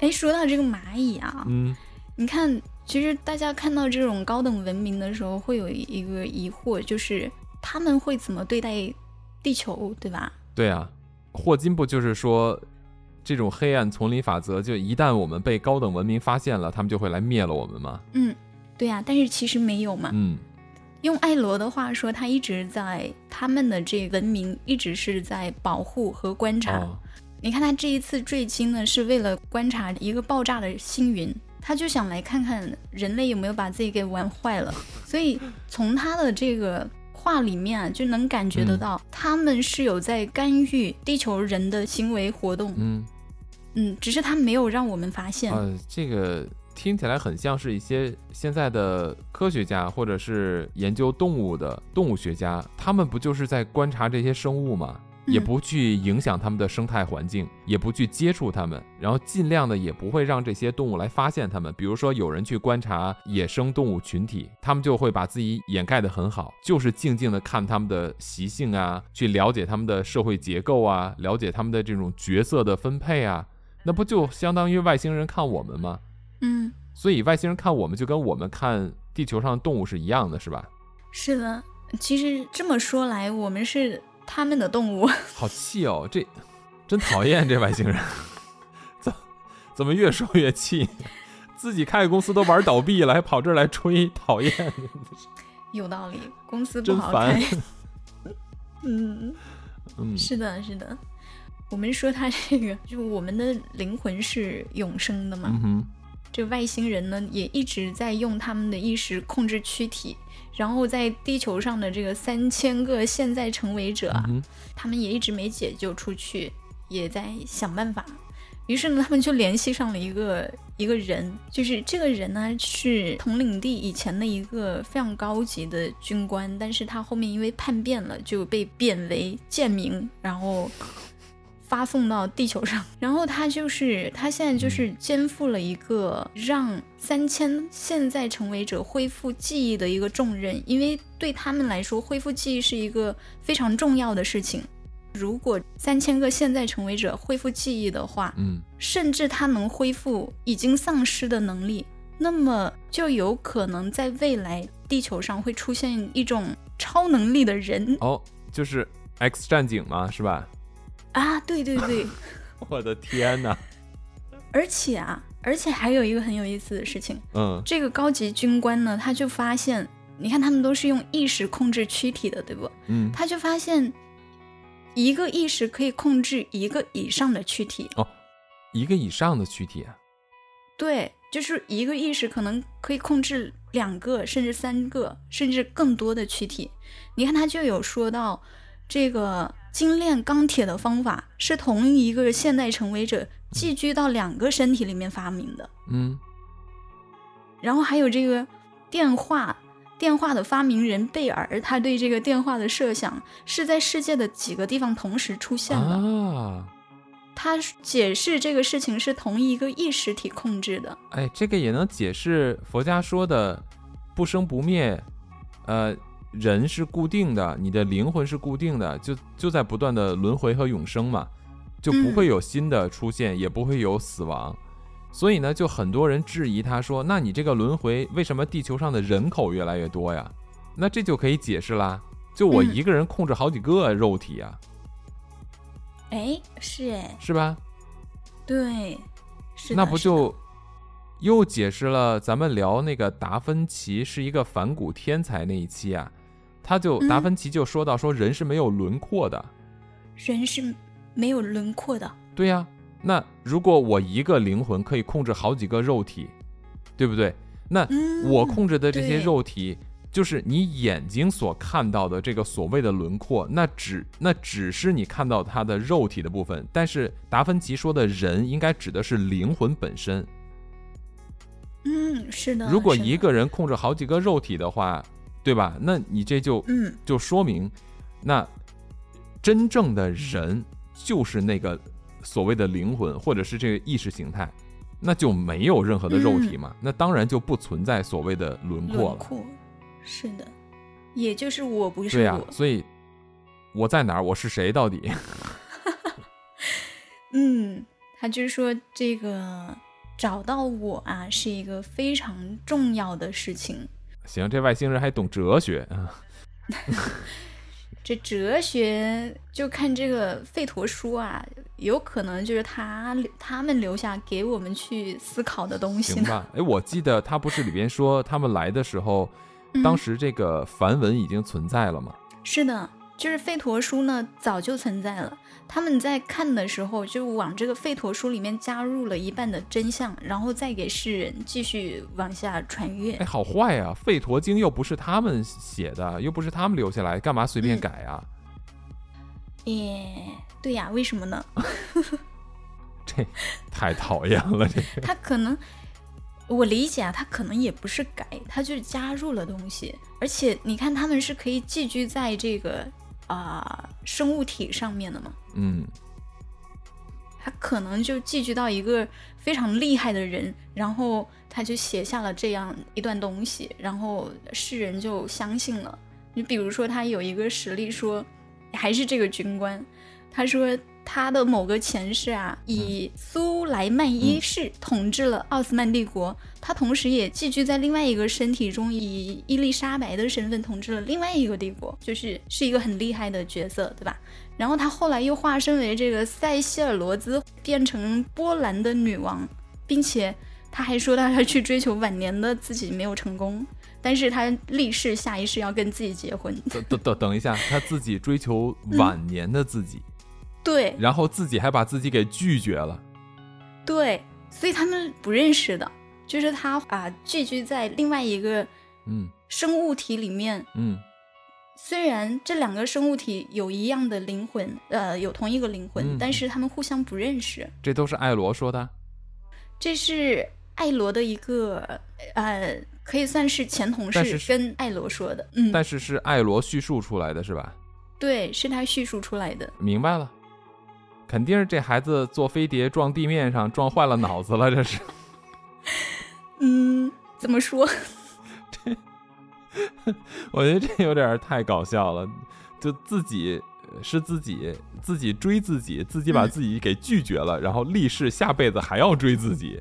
哎，说到这个蚂蚁啊，嗯你看，其实大家看到这种高等文明的时候，会有一个疑惑，就是他们会怎么对待地球，对吧？对啊，霍金不就是说，这种黑暗丛林法则，就一旦我们被高等文明发现了，他们就会来灭了我们吗？嗯，对呀、但是其实没有嘛。嗯用艾罗的话说，他一直在他们的这文明一直是在保护和观察。哦你看他这一次坠机呢，是为了观察一个爆炸的星云，他就想来看看人类有没有把自己给玩坏了。[LAUGHS] 所以从他的这个话里面啊，就能感觉得嗯到，他们是有在干预地球人的行为活动。嗯嗯，只是他没有让我们发现。呃，这个听起来很像是一些现在的科学家或者是研究动物的动物学家，他们不就是在观察这些生物吗？也嗯不去影响它们的生态环境，也不去接触它们，然后尽量的也不会让这些动物来发现它们。比如说，有人去观察野生动物群体，他们就会把自己掩盖得很好，就是静静的看它们的习性啊，去了解它们的社会结构啊，了解它们的这种角色的分配啊，那不就相当于外星人看我们吗？嗯所以外星人看我们就跟我们看地球上的动物是一样的，是吧？是的，其实这么说来，我们是他们的动物。[LAUGHS] 好气哦，这真讨厌这外星人，[LAUGHS] 怎怎么越说越气？自己开个公司都玩倒闭了，还跑这儿来吹，讨厌。有道理，公司不真好烦开。[LAUGHS] 嗯，嗯是的，是的。我们说他这个，就我们的灵魂是永生的嘛。嗯，这外星人呢，也一直在用他们的意识控制躯体，然后在地球上的这个三千个现在成为者他们也一直没解救出去，也在想办法。于是呢，他们就联系上了一个一个人，就是这个人呢是统领地以前的一个非常高级的军官，但是他后面因为叛变了，就被贬为贱民，然后发送到地球上。然后他就是他现在就是肩负了一个让三千现在成为者恢复记忆的一个重任，因为对他们来说，恢复记忆是一个非常重要的事情。如果三千个现在成为者恢复记忆的话，嗯，甚至他能恢复已经丧失的能力，那么就有可能在未来地球上会出现一种超能力的人哦，就是 X 战警嘛，是吧？啊！对对对，[LAUGHS] 我的天哪！而且啊，而且还有一个很有意思的事情，嗯这个高级军官呢，他就发现，你看他们都是用意识控制躯体的，对不？嗯，他就发现，一个意识可以控制一个以上的躯体哦。一个以上的躯体啊，对，就是一个意识可能可以控制两个，甚至三个，甚至更多的躯体。你看，他就有说到，这个精炼钢铁的方法是同一个现代成为者寄居到两个身体里面发明的。嗯然后还有这个电话，电话的发明人贝尔，他对这个电话的设想是在世界的几个地方同时出现的。啊，他解释这个事情是同一个意识体控制的。哎，这个也能解释佛家说的不生不灭，呃，人是固定的，你的灵魂是固定的，就就在不断的轮回和永生嘛，就不会有新的出现，也不会有死亡。所以呢，就很多人质疑他说：“那你这个轮回，为什么地球上的人口越来越多呀？”那这就可以解释啦。就我嗯一个人控制好几个肉体啊，哎，是哎，是吧？对，是那不就又解释了咱们聊那个达芬奇是一个反骨天才那一期啊？他就嗯达芬奇就说到说人是没有轮廓的，人是没有轮廓的？对呀、那如果我一个灵魂可以控制好几个肉体，对不对？那嗯，我控制的这些肉体，就是你眼睛所看到的这个所谓的轮廓，那只那只是你看到它的肉体的部分。但是达芬奇说的人，应该指的是灵魂本身。嗯，是的。如果一个人控制好几个肉体的话，对吧？那你这就嗯就说明，那真正的人就是那个所谓的灵魂，或者是这个意识形态，那就没有任何的肉体嘛，那当然就不存在所谓的轮廓了。轮廓是的，也就是我不是对呀、我。所以我在哪儿？我是谁？到底？[LAUGHS] 嗯，他就是说这个找到我啊，是一个非常重要的事情。行，这外星人还懂哲学啊？[LAUGHS] 这哲学就看这个费陀书啊，有可能就是他他们留下给我们去思考的东西。行吧？[LAUGHS] 哎，我记得他不是里边说他们来的时候，嗯当时这个梵文已经存在了吗？是的，就是吠陀书呢早就存在了。他们在看的时候，就往这个吠陀书里面加入了一半的真相，然后再给世人继续往下传阅哎，。好坏啊、吠陀经》又不是他们写的，又不是他们留下来，干嘛随便嗯改啊？耶，对呀，为什么呢？[LAUGHS] 这太讨厌了，这个。他可能，我理解啊，他可能也不是改，他就是加入了东西。而且你看，他们是可以寄居在这个啊、生物体上面的嘛，嗯，他可能就寄居到一个非常厉害的人，然后他就写下了这样一段东西，然后世人就相信了。你比如说，他有一个实例说，还是这个军官，他说他的某个前世啊，以苏莱曼一世统治了奥斯曼帝国，他同时也寄居在另外一个身体中，以伊丽莎白的身份统治了另外一个帝国，就是是一个很厉害的角色，对吧？然后他后来又化身为这个塞西尔罗兹，变成波兰的女王，并且他还说他要去追求晚年的自己没有成功，但是他立誓下一世要跟自己结婚。等等等等一下，他自己追求晚年的自己。[LAUGHS] 对，然后自己还把自己给拒绝了。对，所以他们不认识的，就是他啊，寄居在另外一个嗯生物体里面。嗯，虽然这两个生物体有一样的灵魂，呃，有同一个灵魂，嗯但是他们互相不认识。这都是艾罗说的。这是艾罗的一个呃，可以算是前同事跟艾罗说的。嗯，但是是艾罗叙述出来的是吧？对，是他叙述出来的。明白了，肯定是这孩子坐飞碟撞地面上撞坏了脑子了，这是。[LAUGHS] 嗯，怎么说？[LAUGHS] 我觉得这有点太搞笑了，就自己呃是自己自己追自己，自己把嗯自己给拒绝了，然后立誓下辈子还要追自己，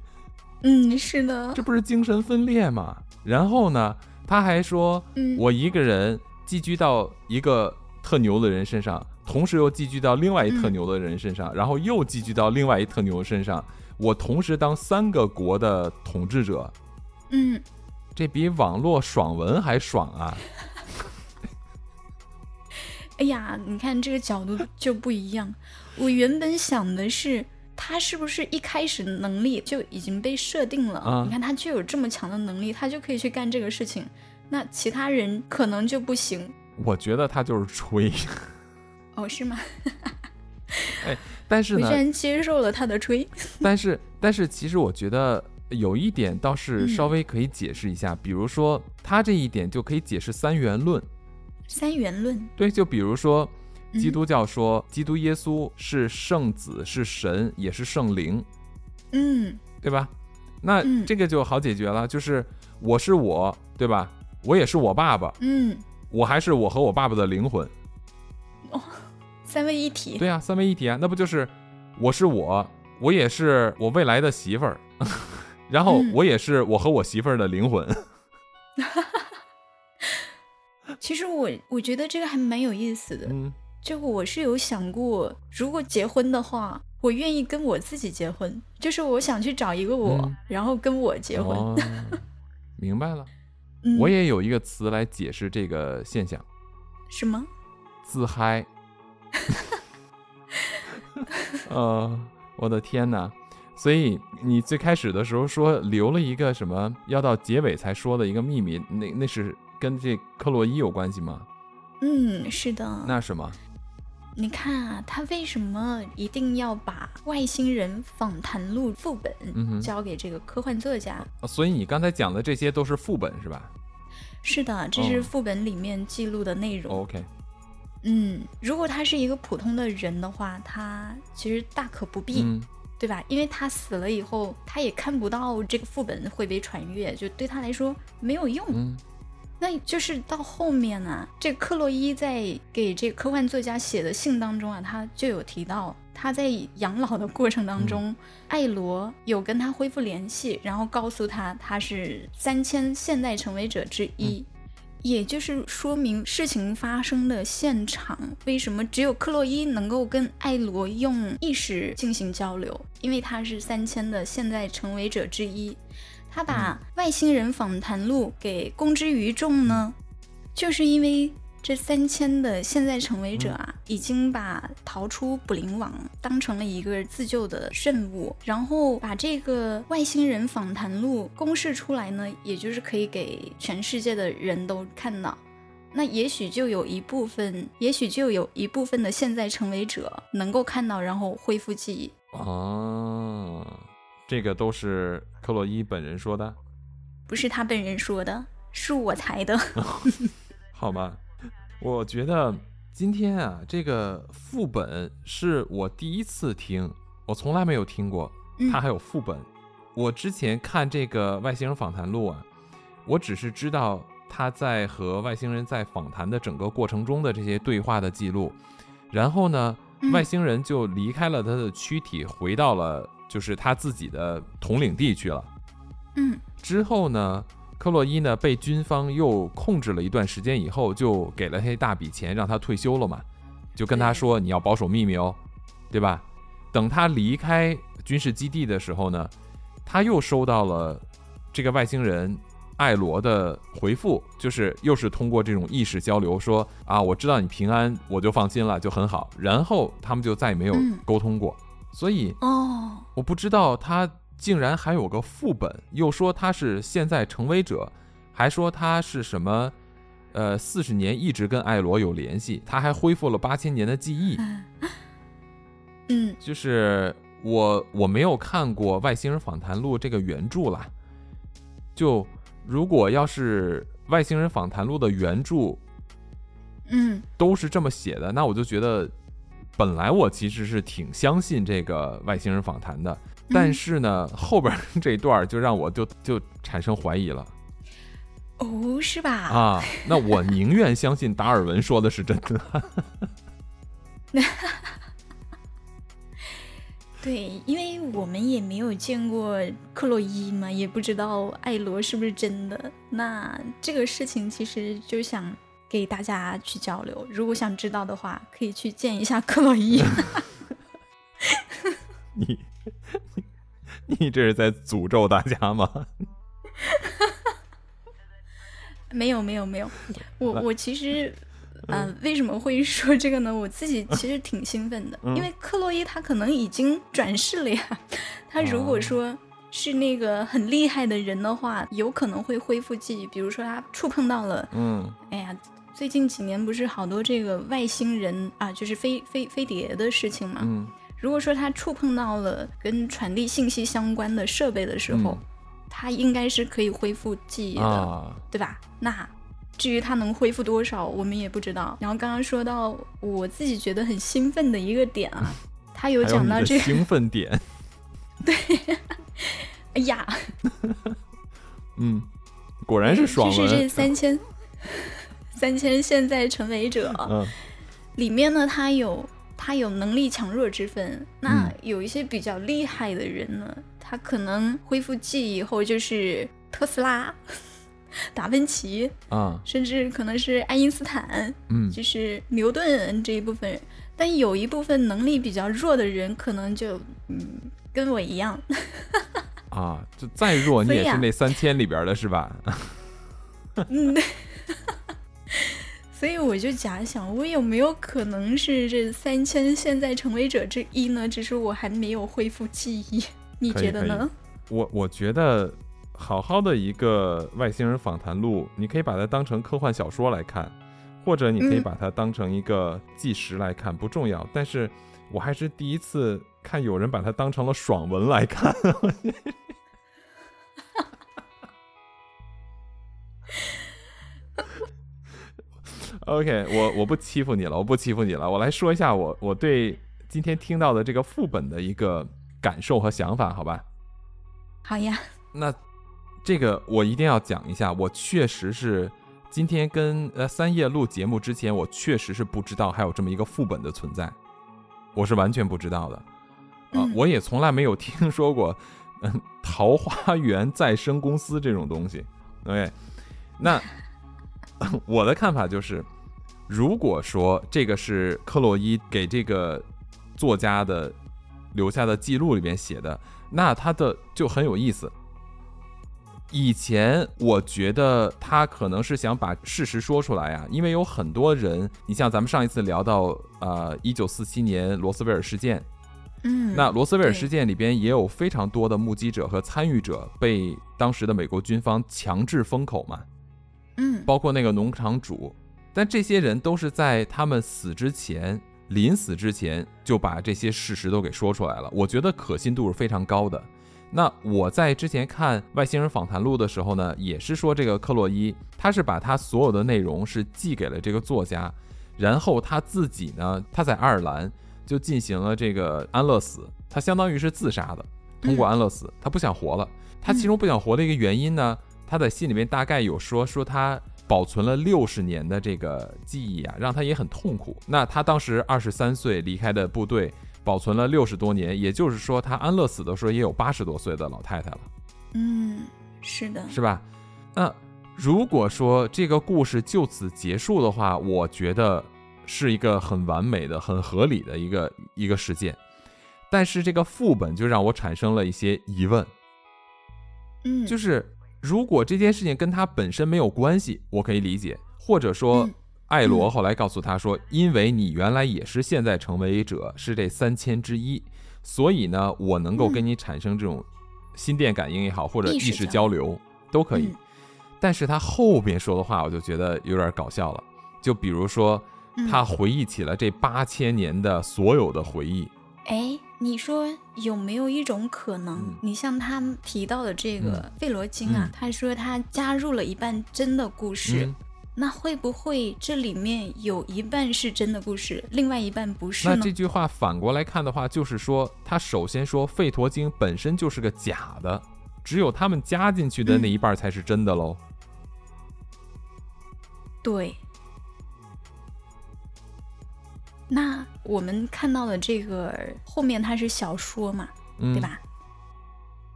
嗯，是的这。不是精神分裂吗？然后呢，他还说嗯，我一个人寄居到一个特牛的人身上，同时又寄居到另外一特嗯牛的人身上，然后又寄居到另外一特牛身上，我同时当三个国的统治者，嗯，这比网络爽文还爽啊！[LAUGHS] 哎呀，你看这个角度就不一样。我原本想的是，他是不是一开始能力就已经被设定了？啊你看他就有这么强的能力，他就可以去干这个事情。那其他人可能就不行我觉得他就是吹，[LAUGHS] 哦，是吗？[LAUGHS] [LAUGHS] 但是呢接受了他的吹。[LAUGHS] 但是但是其实我觉得有一点倒是嗯稍微可以解释一下，比如说他这一点就可以解释三元论。三元论，对，就比如说嗯基督教说基督耶稣是圣子，是神，也是圣灵，嗯对吧？那嗯这个就好解决了，就是我是我，对吧？我也是我爸爸，嗯，我还是我和我爸爸的灵魂，三位一体。对啊、三位一体啊，那不就是我是我，我也是我未来的媳妇儿，[LAUGHS] 然后嗯我也是我和我媳妇儿的灵魂。[LAUGHS] 其实我我觉得这个还蛮有意思的。嗯，就我是有想过，如果结婚的话，我愿意跟我自己结婚，就是我想去找一个我，嗯然后跟我结婚。哦，[LAUGHS] 明白了。嗯、我也有一个词来解释这个现象，什么？自嗨。[LAUGHS] 呃，我的天哪！所以你最开始的时候说留了一个什么，要到结尾才说的一个秘密，那那是跟这克洛伊有关系吗？嗯，是的。那什么？你看啊，他为什么一定要把外星人访谈录副本交给这个科幻作家？啊所以你刚才讲的这些都是副本是吧是的，这是哦副本里面记录的内容。？OK，嗯，如果他是一个普通的人的话，他其实大可不必。嗯对吧？因为他死了以后，他也看不到这个副本会被传阅，就对他来说没有用。嗯那就是到后面呢、这个克洛伊在给这个科幻作家写的信当中啊，他就有提到，他在养老的过程当中，艾罗有跟他恢复联系，然后告诉他他是三千现代成为者之一。也就是说明事情发生的现场，为什么只有克洛伊能够跟艾罗用意识进行交流？因为他是三千的现在成为者之一。他把外星人访谈录给公之于众呢，就是因为这三千的现在成为者啊，已经把逃出捕灵网当成了一个自救的任务，然后把这个外星人访谈录公示出来呢，也就是可以给全世界的人都看到。那也许就有一部分，也许就有一部分的现在成为者能够看到，然后恢复记忆。哦，这个都是克洛伊本人说的，不是他本人说的，是我猜的。[LAUGHS] 好吧？我觉得今天啊，这个副本是我第一次听，我从来没有听过，嗯它还有副本。我之前看这个外星人访谈录啊，我只是知道他在和外星人在访谈的整个过程中的这些对话的记录，然后呢，外星人就离开了他的躯体，回到了就是他自己的统领地去了。嗯之后呢，克洛伊呢被军方又控制了一段时间以后，就给了他一大笔钱，让他退休了嘛，就跟他说你要保守秘密哦，对吧？等他离开军事基地的时候呢，他又收到了这个外星人艾罗的回复，就是又是通过这种意识交流说啊，我知道你平安，我就放心了，就很好。然后他们就再也没有嗯沟通过，所以哦，我不知道他竟然还有个副本，又说他是现在成为者，还说他是什么，呃，四十年一直跟艾罗有联系，他还恢复了八千年的记忆。嗯。就是我我没有看过《外星人访谈录》这个原著啦，就如果要是《外星人访谈录》的原著嗯。都是这么写的，那我就觉得，本来我其实是挺相信这个外星人访谈的，但是呢，后边 [LAUGHS] 这一段就让我就就产生怀疑了哦，是吧？啊。那我宁愿相信达尔文说的是真的。[LAUGHS] 对，因为我们也没有见过克洛伊嘛，也不知道艾罗是不是真的。那这个事情其实就想给大家去交流，如果想知道的话，可以去见一下克洛伊。[LAUGHS] 你 [LAUGHS] 你这是在诅咒大家吗？[LAUGHS] 没有没有没有，我我其实，呃，为什么会说这个呢？我自己其实挺兴奋的，嗯因为克洛伊他可能已经转世了呀。[LAUGHS] 他如果说是那个很厉害的人的话，有可能会恢复记忆，比如说他触碰到了，嗯哎呀。最近几年不是好多这个外星人啊，就是飞飞飞碟的事情嘛。嗯如果说他触碰到了跟传递信息相关的设备的时候，嗯。他应该是可以恢复记忆的。啊，对吧？那至于它能恢复多少，我们也不知道。然后刚刚说到我自己觉得很兴奋的一个点啊，他有讲到这个，兴奋点，[LAUGHS] 对。哎呀，嗯，果然是爽就是这，三千三千现在成为者。嗯。里面呢，他有他有能力强弱之分。那嗯有一些比较厉害的人呢，他可能恢复记忆以后就是特斯拉、[LAUGHS] 达芬奇，啊甚至可能是爱因斯坦。嗯就是牛顿这一部分人，但有一部分能力比较弱的人，可能就嗯跟我一样，[LAUGHS] 啊，就再弱你也是那三千里边的是吧？[LAUGHS] 嗯，所以我就假想，我有没有可能是这三千现在成为者之一呢？只是我还没有恢复记忆，你觉得呢？我我觉得好好的一个外星人访谈录，你可以把它当成科幻小说来看，或者你可以嗯把它当成一个纪实来看，不重要。但是我还是第一次看有人把它当成了爽文来看。[LAUGHS] OK，我我不欺负你了，我不欺负你了。我来说一下我我对今天听到的这个副本的一个感受和想法，好吧？好呀，那这个我一定要讲一下，我确实是今天跟呃三叶录节目之前，我确实是不知道还有这么一个副本的存在，我是完全不知道的啊、嗯我也从来没有听说过嗯桃花源再生公司这种东西。OK，那 [LAUGHS] 我的看法就是，如果说这个是克洛伊给这个作家的留下的记录里边写的，那他的就很有意思。以前我觉得他可能是想把事实说出来啊，因为有很多人，你像咱们上一次聊到呃一九四七年罗斯威尔事件，嗯，那罗斯威尔事件里边也有非常多的目击者和参与者被当时的美国军方强制封口嘛，嗯包括那个农场主，但这些人都是在他们死之前，临死之前就把这些事实都给说出来了。我觉得可信度是非常高的。那我在之前看《外星人访谈录》的时候呢，也是说这个克洛伊，他是把他所有的内容是寄给了这个作家，然后他自己呢，他在爱尔兰就进行了这个安乐死，他相当于是自杀的，通过安乐死，他不想活了。他其中不想活的一个原因呢，他在信里面大概有说说他保存了六十年的这个记忆啊，让他也很痛苦。那他当时二十三岁离开的部队，保存了六十多年，也就是说，他安乐死的时候也有八十多岁的老太太了。嗯，是的，是吧？那如果说这个故事就此结束的话，我觉得是一个很完美的、很合理的一个一个事件。但是这个副本就让我产生了一些疑问。嗯，就是如果这件事情跟他本身没有关系，我可以理解，或者说艾罗后来告诉他说，因为你原来也是现在成为者，是这三千之一，所以呢，我能够跟你产生这种心电感应也好，或者意识交流都可以。但是他后边说的话，我就觉得有点搞笑了。就比如说，他回忆起了这八千年的所有的回忆。哎，你说有没有一种可能？你像他提到的这个费罗金啊，他说他加入了一半真的故事，那会不会这里面有一半是真的故事，另外一半不是呢？那这句话反过来看的话，就是说他首先说费陀经本身就是个假的，只有他们加进去的那一半才是真的喽。对。那我们看到的这个后面它是小说嘛，对吧？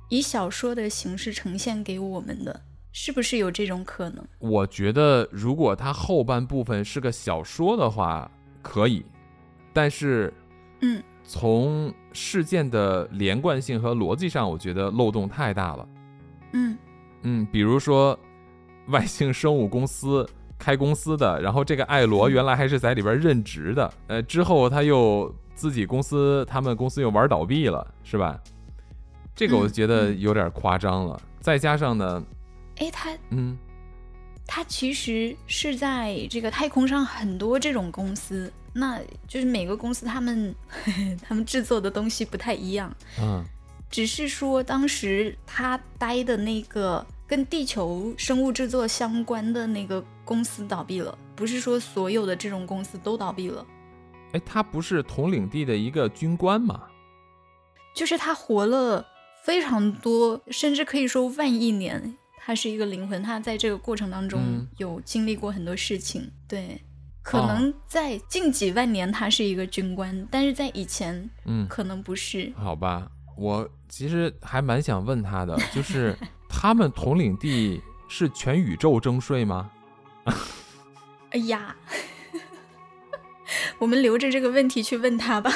以小说的形式呈现给我们的，是不是有这种可能？我觉得如果它后半部分是个小说的话，可以。但是，嗯，从事件的连贯性和逻辑上，我觉得漏洞太大了。嗯嗯，比如说外星生物公司。开公司的，然后这个艾罗原来还是在里边任职的，呃，之后他又自己公司，他们公司又玩倒闭了，是吧？这个我觉得有点夸张了。再加上呢，哎，他，嗯，他其实是在这个太空上很多这种公司，那就是每个公司他们 [LAUGHS] 他们制作的东西不太一样，嗯，只是说当时他待的那个。跟地球生物制作相关的那个公司倒闭了，不是说所有的这种公司都倒闭了。哎，他不是统领地的一个军官吗？就是他活了非常多，甚至可以说万亿年。他是一个灵魂，他在这个过程当中有经历过很多事情。对，可能在近几万年他是一个军官，但是在以前，嗯，可能不是。好吧，我其实还蛮想问他的，就 [LAUGHS] 是。他们统领地是全宇宙征税吗？[LAUGHS] 哎呀，[LAUGHS] 我们留着这个问题去问他吧。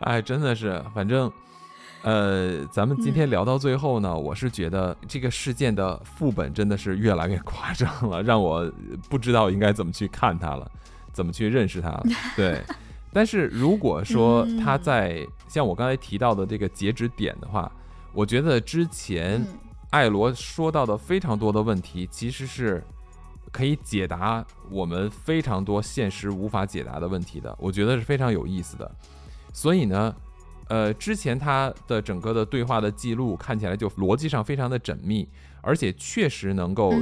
哎，真的是，反正，呃，咱们今天聊到最后呢，我是觉得这个事件的副本真的是越来越夸张了，让我不知道应该怎么去看他了，怎么去认识他了。对，但是如果说他在像我刚才提到的这个截止点的话。我觉得之前艾罗说到的非常多的问题，其实是可以解答我们非常多现实无法解答的问题的。我觉得是非常有意思的。所以呢，呃，之前他的整个的对话的记录看起来就逻辑上非常的缜密，而且确实能够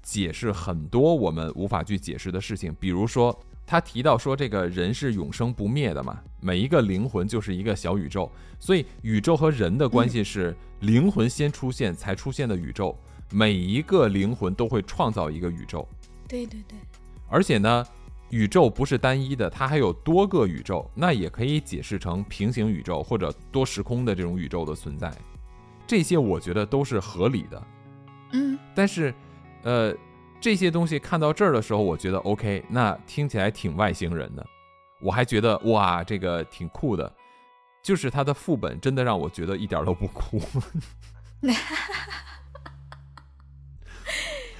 解释很多我们无法去解释的事情，比如说。他提到说，这个人是永生不灭的嘛？每一个灵魂就是一个小宇宙，所以宇宙和人的关系是灵魂先出现才出现的宇宙。每一个灵魂都会创造一个宇宙。对对对。而且呢，宇宙不是单一的，它还有多个宇宙，那也可以解释成平行宇宙或者多时空的这种宇宙的存在。这些我觉得都是合理的。嗯。但是，呃。这些东西看到这儿的时候，我觉得 OK，那听起来挺外星人的，我还觉得哇，这个挺酷的。就是它的副本真的让我觉得一点都不酷。[LAUGHS]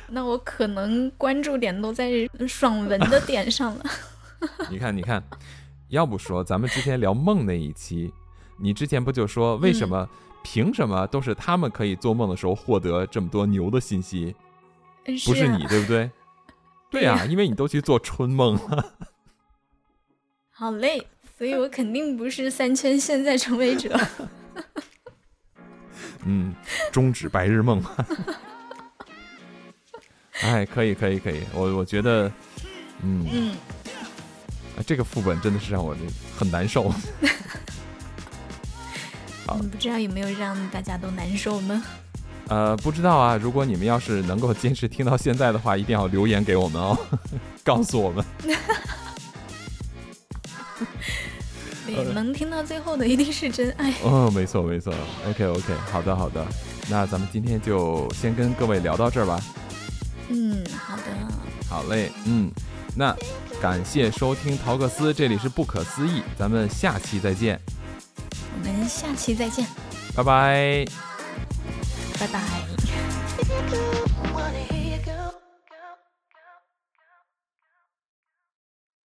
那我可能关注点都在爽文的点上了。[LAUGHS] 你看，你看，要不说咱们之前聊梦那一期，你之前不就说为什么凭什么都是他们可以做梦的时候获得这么多牛的信息？不是你对不对？[LAUGHS] 对呀，因为你都去做春梦了。[LAUGHS] 好嘞，所以我肯定不是三千现在成为者。[LAUGHS] 嗯，终止白日梦。哎，可以可以可以，我我觉得，嗯嗯，这个副本真的是让我很难受。好，不知道有没有让大家都难受呢？呃，不知道啊。如果你们要是能够坚持听到现在的话，一定要留言给我们哦，[LAUGHS] 告诉我们。[LAUGHS] 对，能听到最后的一定是真爱。[LAUGHS] 哦，没错没错。OK OK，好的好的。那咱们今天就先跟各位聊到这儿吧。嗯，好的。好嘞，嗯，那感谢收听陶克斯，这里是不可思议，咱们下期再见。我们下期再见。拜拜。拜拜。